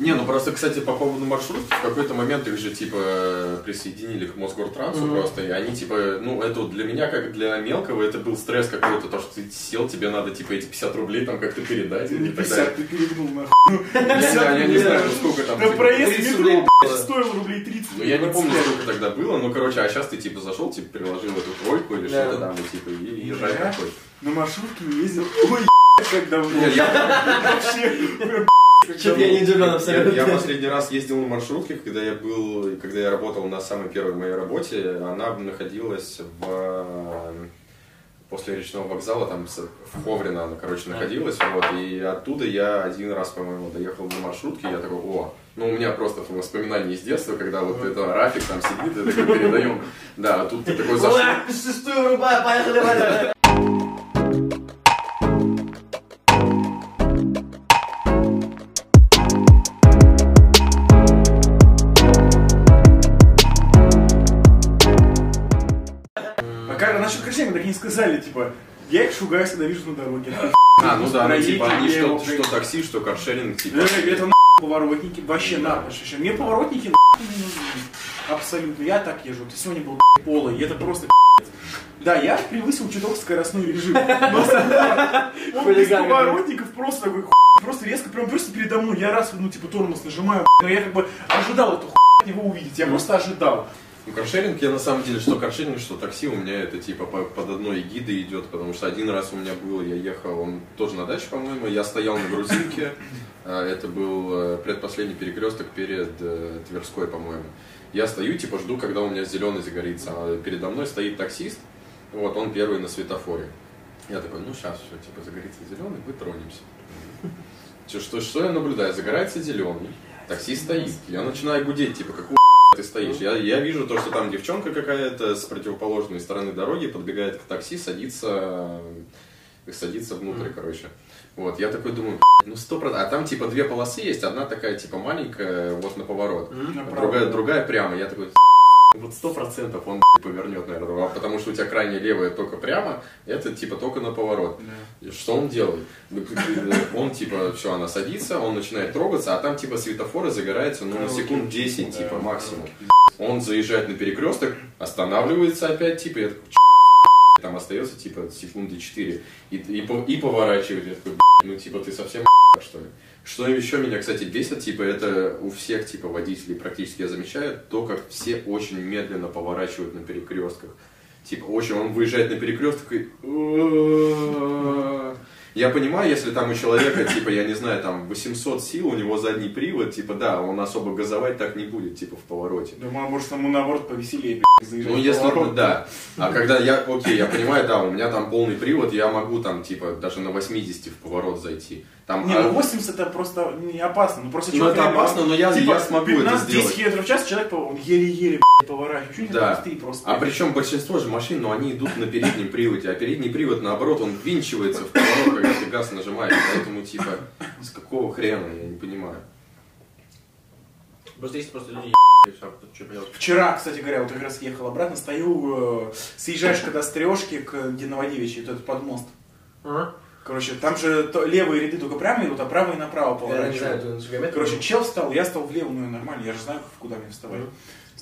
Не, ну просто, кстати, по поводу маршрутки, в какой-то момент их же типа присоединили к Мосгортрансу Мгм. просто, и они типа, ну это вот для меня, как для мелкого, это был стресс какой-то, то, что ты сел, тебе надо типа эти 50 рублей там как-то передать Не и так далее. 50 ты перегнул, нахуй. Я, не- знаю, сколько там. Типа, проезд 30 в рублей метро, стоил рублей 30. Ну я не помню, 25. сколько тогда было, ну короче, а сейчас ты типа зашел, типа приложил эту тройку или что-то там, и типа и езжай какой. На маршрутке не ездил. Ой, как давно. Вообще, Чё-то я не удивлен Я, абсолютно. я последний раз ездил на маршрутке, когда я был, когда я работал на самой первой моей работе, она находилась в э, после речного вокзала, там в Ховрино она, короче, находилась, вот, и оттуда я один раз, по-моему, доехал на маршрутке, я такой, о, ну, у меня просто воспоминания из детства, когда вот это Рафик там сидит, и такой передаем, да, а тут ты такой зашел, шестую врубай, поехали, типа, я их шугаюсь, когда вижу на дороге. а, ну да, ну, типа, они что, что такси, что каршеринг, типа, Это, нахуй поворотники, вообще вообще. Мне поворотники нахуй не нужны. Абсолютно. Я так езжу. Ты сегодня был полый, и это просто. Да, я превысил чуток скоростной режим. Но сам- он без Хулиган поворотников просто такой просто резко, прям просто передо мной. Я раз, ну, типа, тормоз нажимаю, но я как бы ожидал эту хуй от него увидеть. Я просто ожидал. Ну, каршеринг, я на самом деле, что каршеринг, что такси, у меня это типа по- под одной эгидой идет, потому что один раз у меня было, я ехал, он тоже на даче, по-моему, я стоял на грузинке, а, это был э, предпоследний перекресток перед э, Тверской, по-моему. Я стою, типа, жду, когда у меня зеленый загорится, а передо мной стоит таксист, вот, он первый на светофоре. Я такой, ну, сейчас все, типа, загорится зеленый, мы тронемся. Что, что, что я наблюдаю? Загорается зеленый, таксист стоит, я начинаю гудеть, типа, какого ты стоишь. Я, я вижу то, что там девчонка какая-то с противоположной стороны дороги подбегает к такси, садится, садится внутрь, короче. Вот, я такой думаю, ну сто процентов. А там типа две полосы есть, одна такая типа маленькая, вот на поворот, Направо. другая, другая прямо. Я такой, вот сто процентов он повернет, наверное, потому что у тебя крайне левая только прямо, это типа только на поворот. И Что он делает? Он типа, все, она садится, он начинает трогаться, а там типа светофоры загораются, ну, на секунд 10, типа, максимум. Он заезжает на перекресток, останавливается опять, типа, я такой, там остается, типа, секунды 4, и, и, и поворачивает, я такой, «Б***ь, ну, типа, ты совсем что ли. Что еще меня, кстати, бесит, типа, это у всех, типа, водителей практически я замечаю, то, как все очень медленно поворачивают на перекрестках. Типа, очень, он выезжает на перекресток и... Я понимаю, если там у человека, типа, я не знаю, там 800 сил, у него задний привод, типа, да, он особо газовать так не будет, типа, в повороте. Думаю, может, ему наоборот повеселее, Ну, если, поворот. да. А когда я, окей, я понимаю, да, у меня там полный привод, я могу там, типа, даже на 80 в поворот зайти. Там, Не, а- ну 80 это просто не опасно. Ну, просто Ну, это опасно, но я- типа, я смогу это 15-10 сделать. километров в час человек он еле-еле поворачивает. Чуть Да. просто. А причем большинство же машин, но они идут на переднем приводе, а передний привод, наоборот, он ввинчивается в поворот, когда ты газ нажимаешь. Поэтому, типа, с какого хрена, я не понимаю. Просто есть просто люди. Вчера, кстати говоря, вот как раз ехал обратно, стою, э, съезжаешь когда с трешки к где Новодевичьей, вот этот подмост. Ага. Короче, там же то- левые ряды только прямо идут, а правые направо не поворачивают. Короче, чел встал, я стал влево, ну и нормально, я же знаю, куда мне вставать.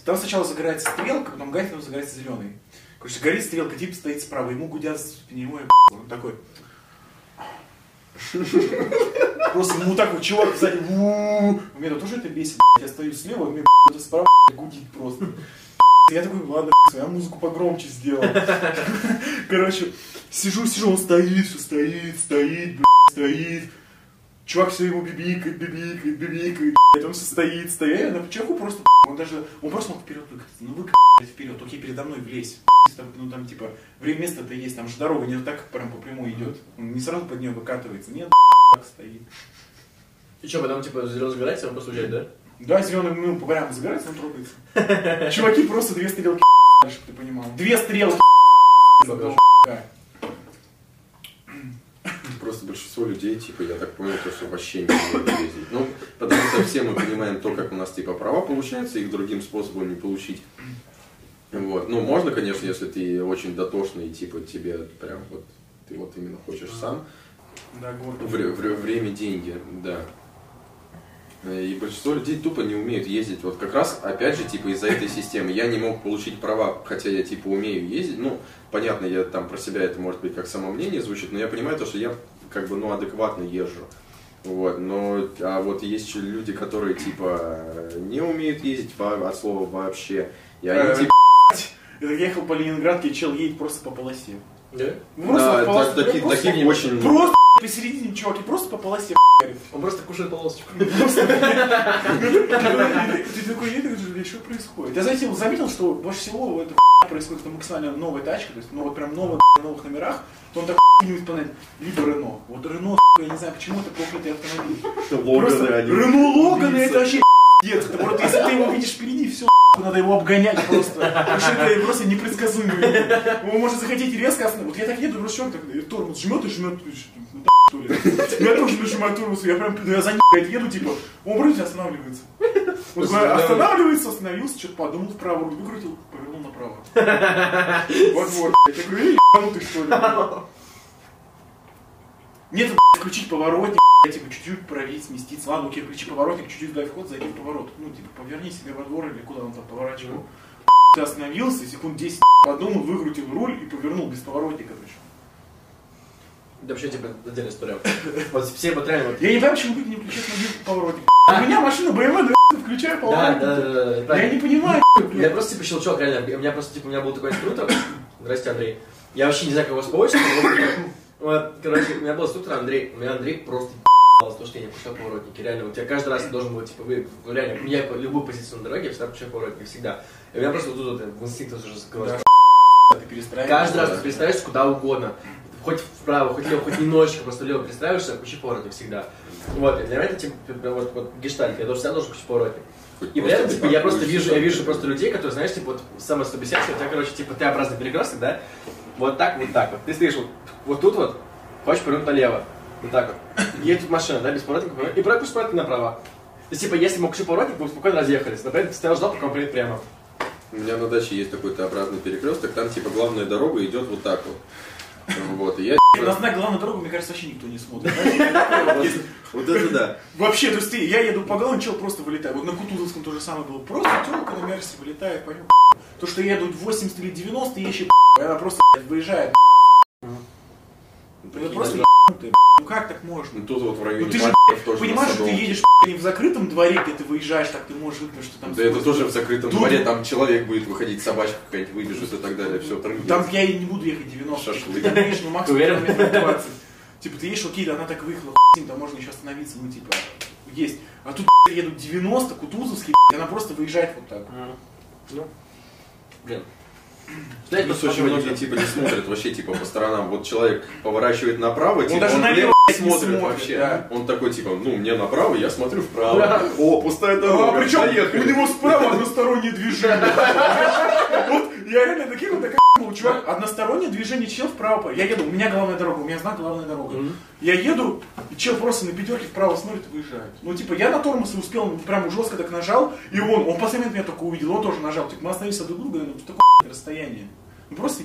Там сначала загорается стрелка, потом гасит, потом загорается зеленый. Короче, горит стрелка, тип стоит справа, ему гудят с него, я он такой. Просто ему так вот чувак сзади, меня тоже это бесит, я стою слева, мне это справа гудит просто. Я такой, ладно, я музыку погромче сделал. Короче, сижу, сижу, он стоит, все стоит, стоит, стоит. Чувак все ему бибикает, бибикает, бибикает, блядь, он стоит, стоит, на чуваку просто, он даже, он просто мог вперед выкатиться, ну вы, блядь, вперед, окей, передо мной влезь, ну там типа, время место-то есть, там же дорога не так прям по прямой идет, он не сразу под нее выкатывается, нет, так стоит. И что, потом типа зеленый загорается, он просто уезжает, да? Да, зеленый, ну, по прямо загорается, он трогается. Чуваки просто две стрелки, чтобы ты понимал, две стрелки, большинство людей, типа, я так понял, то, что вообще не умеют ездить. Ну, потому что все мы понимаем то, как у нас, типа, права получаются, их другим способом не получить. Вот. Ну, можно, конечно, если ты очень дотошный, типа, тебе прям вот, ты вот именно хочешь сам. Да, вре- время, деньги, да. Э, И большинство людей тупо не умеют ездить. Вот как раз, опять же, типа из-за этой системы я не мог получить права, хотя я типа умею ездить. Ну, понятно, я там про себя это может быть как самомнение звучит, но я понимаю то, что я как бы ну адекватно езжу. Вот, но а вот есть люди, которые типа не умеют ездить во- от слова вообще. И они Э, типа Я ехал по Ленинградке, чел едет просто по полосе. Да? Ну, Просто да, по полосе. та- таких, просто, таких очень просто посередине, чувак, и просто по полосе. Он просто кушает полосочку. Просто. Ты такой едешь, что происходит? Я заметил, заметил, что больше всего это происходит, максимально новая тачка, то есть, ну вот прям новая на новых номерах, то он так не исполняет. Либо Рено. Вот Рено, я не знаю, почему это проклятый автомобиль. Просто Рено Логаны это вообще пиздец. Это вот если ты его видишь впереди, все надо его обгонять просто. Потому что это просто непредсказуемо. Он может захотеть резко остановиться. Вот я так еду, просто так э, тормоз жмет и жмет. Ну, что ли? Я тоже нажимаю тормоз, я прям, ну, я за еду, типа, он вроде останавливается. Он такой останавливается, остановился, что-то подумал вправо, выкрутил, повернул направо. Вот вот. Я говорю, ебанутый что ли? Нет, блядь, включить поворотник, блядь, типа чуть-чуть править, сместиться. Ладно, окей, включи поворотник, чуть-чуть дай вход, зайди в поворот. Ну, типа, поверни себе во двор или куда он там поворачивал. Ты остановился, секунд 10 подумал, выкрутил руль и повернул без поворотника. причем. Это вообще, типа, отдельная история. Вот все вот реально вот... Я не понимаю, почему люди не включают мобильный поворотник. У меня машина BMW, да, включаю Да, поворотник. да, да, да, Я не понимаю, Я просто типа щелчок, реально. У меня просто типа у меня был такой инструктор. Здрасте, Андрей. Я вообще не знаю, как вас по отчеству, но вот, короче, у меня был инструктор Андрей. У меня Андрей просто ебался, то, что я не включал поворотники. Реально, у тебя каждый раз должен был, типа, вы, реально, я по любую позицию на дороге, я всегда включаю поворотники, всегда. И у меня просто вот тут вот, в инстинкт уже закрылось. Да, ты. Каждый раз ты перестраиваешься куда угодно. Хоть вправо, хоть влево, хоть немножечко, просто влево перестраиваешься, включи поворотник всегда. Вот, и для меня это типа, вот, вот гештальт, я тоже всегда должен включить поворотник. И при этом, типа, я просто вижу, я вижу просто людей, которые, знаешь, типа, вот самое 150, у тебя, короче, типа, Т-образный перекресток, да? Вот так, вот так вот. Ты стоишь вот, вот тут вот, хочешь повернуть налево. Вот так вот. Едет машина, да, без поворотника, и пропуск поворотник направо. То есть, типа, если мог поворотник, мы бы спокойно разъехались. Например, ты стоял, ждал, пока он приедет прямо. У меня на даче есть такой Т-образный перекресток, там типа главная дорога идет вот так вот. Вот, и я На знак главной дороги, мне кажется, вообще никто не смотрит. Вот это да. Вообще, то есть ты, я еду по главной, чел просто вылетает. Вот на Кутузовском то же самое было. Просто телка на Мерсе вылетает, понял? То, что я еду 80 или 90, ей еще она просто выезжает. Это просто ебанутая, Ну как так можно? Ну тут вот в районе Ну ты же, тоже Понимаешь, что ты едешь не в закрытом дворе, где ты выезжаешь, так ты можешь выпить, что там... Да это тоже в закрытом Тут- дворе, там человек будет выходить, собачка какая-нибудь выбежит и так далее, все, трындец. Там я и не буду ехать 90. Шашлык. Ты там едешь, ну, максимум уверен? километров 20. Типа, ты едешь, окей, да она так выехала, хуй, там можно еще остановиться, ну, типа, есть. А тут едут 90, Кутузовский, и она просто выезжает вот так. Ну, блин. Знаете, Плюс очень многие типа не смотрят вообще типа по сторонам. Вот человек поворачивает направо, типа даже он налево не смотрит смотрит, вообще. да. Он такой типа, ну мне направо, я смотрю вправо. Да. О, пустая дорога, А, причем поехали. у него справа одностороннее движение. Вот я реально таким вот такая был, чувак, одностороннее движение, чел вправо. Я еду, у меня главная дорога, у меня знак главная дорога. Мгм. Я еду, и чел просто на пятерке вправо смотрит и выезжает. Ну, типа, я на тормоз успел, ну, прям жестко так нажал, и он, он последний момент меня только увидел, он тоже нажал. Типа, мы остановились друг друга, ну, такое расстояние. Ну, просто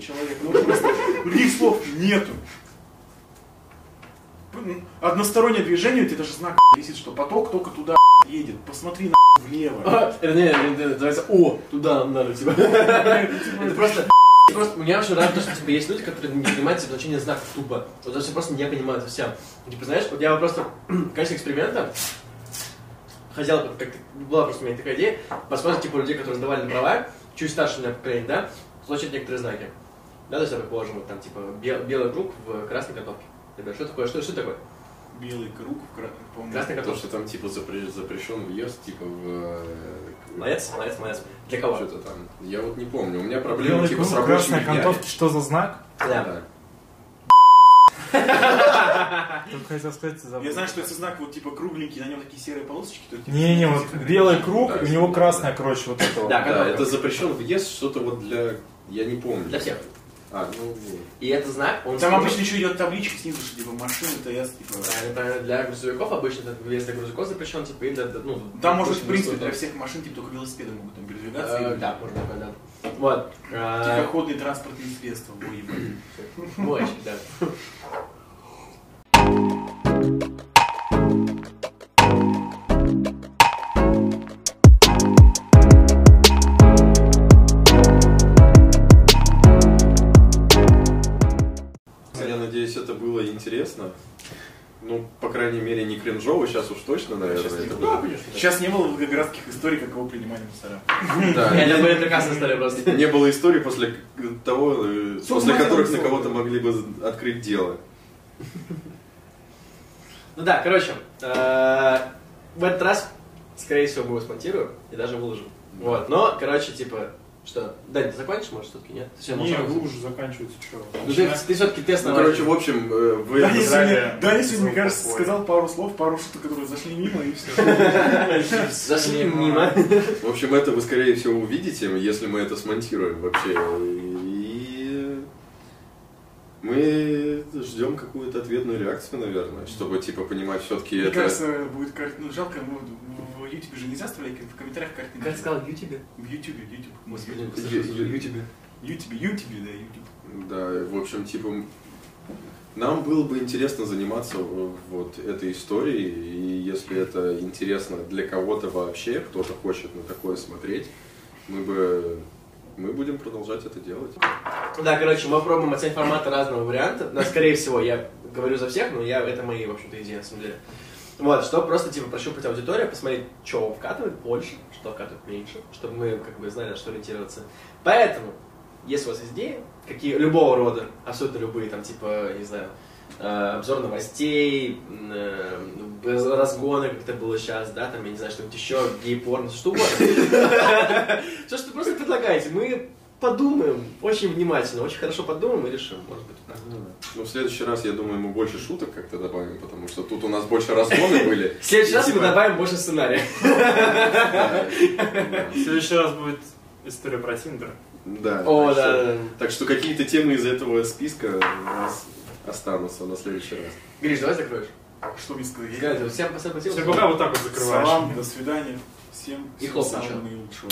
человек, ну, просто других слов нету. Ну, Одностороннее движение, у тебя даже знак висит, что поток только туда едет. Посмотри на влево. А, не, не, не, называется «О, туда нам надо», типа. Это просто... Просто меня очень радует, что типа, есть люди, которые не понимают типа, значение знаков тупо. Вот это просто не понимают совсем. Типа, знаешь, вот я просто в качестве эксперимента хотел, как была просто у меня такая идея, посмотреть типа людей, которые сдавали на права, чуть старше меня поколение, да, случать некоторые знаки. Да, то есть, предположим, вот там типа бел- белый круг в красной котовке. Ребят, что такое? Что, что такое? Белый круг, по-моему. Красный Потому котовка. что там типа запре- запрещен въезд, типа в... э, Молодец, молодец, молодец. Для кого? Что-то там. Я вот не помню. У меня проблемы Белый типа круг, с рабочими красная днями. окантовка, что за знак? Да. Только хотел сказать, забыл. Я знаю, что это знак вот типа кругленький, на нем такие серые полосочки. то, типа, Не-не, вот белый круг, Да, и у него да. красная, короче, вот это вот. Да, Да, это запрещен въезд, что-то вот для... Я не помню. Для всех. А, ну вот. И этот знак, он... Там служит- обычно еще идет табличка снизу, что типа машины, ТС, типа. Правильно, правильно. Для грузовиков обычно этот въезд для грузовиков запрещен, типа, и для, ну... Там может, в принципе, для всех машин, типа, только велосипеды могут там передвигаться. Э, и- Да, можно такое, да. Вот. А, Тихоходные транспортные средства, ой, ебать. Мощь, да. Было интересно. Ну, по крайней мере, не кринжово, сейчас уж точно, наверное. Сейчас не это было. будет. Сейчас не было волгоградских историй, как его принимали мусора. Да, Это будет прекрасная история просто. Не было историй, после того, э, после которых на кого-то могли бы открыть дело. Ну да, короче, э, в этот раз, скорее всего, мы его смонтируем и даже выложим. Вот, но, короче, типа, что, Дань, ты закончишь, может, все-таки, нет? Всё, Не, уже заканчиваете, что? Ну ты, ты все-таки тест Ну, короче, в общем, э, вы... Даня сегодня, Далее. Даня сегодня, мне кажется, сказал пару слов, пару шуток, которые зашли мимо, и все. Зашли мимо. В общем, это вы, скорее всего, увидите, если мы это смонтируем вообще. И мы ждем какую-то ответную реакцию, наверное, чтобы, типа, понимать все-таки Мне это... кажется, будет. Ну, жалко, ну, в Ютубе же нельзя оставлять в комментариях картинки. Как сказал, в Ютубе? В. Господи, ю- в Ютубе. Ютубе, Ютубе, да, Ютуб. Да, в общем, типа, нам было бы интересно заниматься э, вот этой историей, и если это интересно для кого-то вообще, кто-то хочет на такое смотреть, мы бы мы будем продолжать это делать. Да, короче, мы пробуем оценить форматы разного варианта. Но, скорее всего, я говорю за всех, но я, это мои, в общем-то, идеи, на самом деле. Вот, что просто, типа, прощупать аудиторию, посмотреть, что вкатывает больше, что вкатывает меньше, чтобы мы, как бы, знали, на что ориентироваться. Поэтому, если у вас есть идеи, какие, любого рода, абсолютно любые, там, типа, не знаю, э, обзор новостей, э, разгоны, как это было сейчас, да, там, я не знаю, что-нибудь еще, гей-порно, что угодно. Все, что просто предлагаете, мы подумаем очень внимательно, очень хорошо подумаем и решим, может быть. так. Ну, в следующий раз, я думаю, мы больше шуток как-то добавим, потому что тут у нас больше разгоны были. В следующий раз мы типа, добавим больше сценария. В следующий раз будет история про Тиндер. Да. О, да. Так что какие-то темы из этого списка у нас останутся на следующий раз. Гриш, давай закроешь. Что мне сказать? Всем спасибо. Все, пока вот так вот закрываешь. Салам, до свидания. Всем хлопнуть самого наилучшего.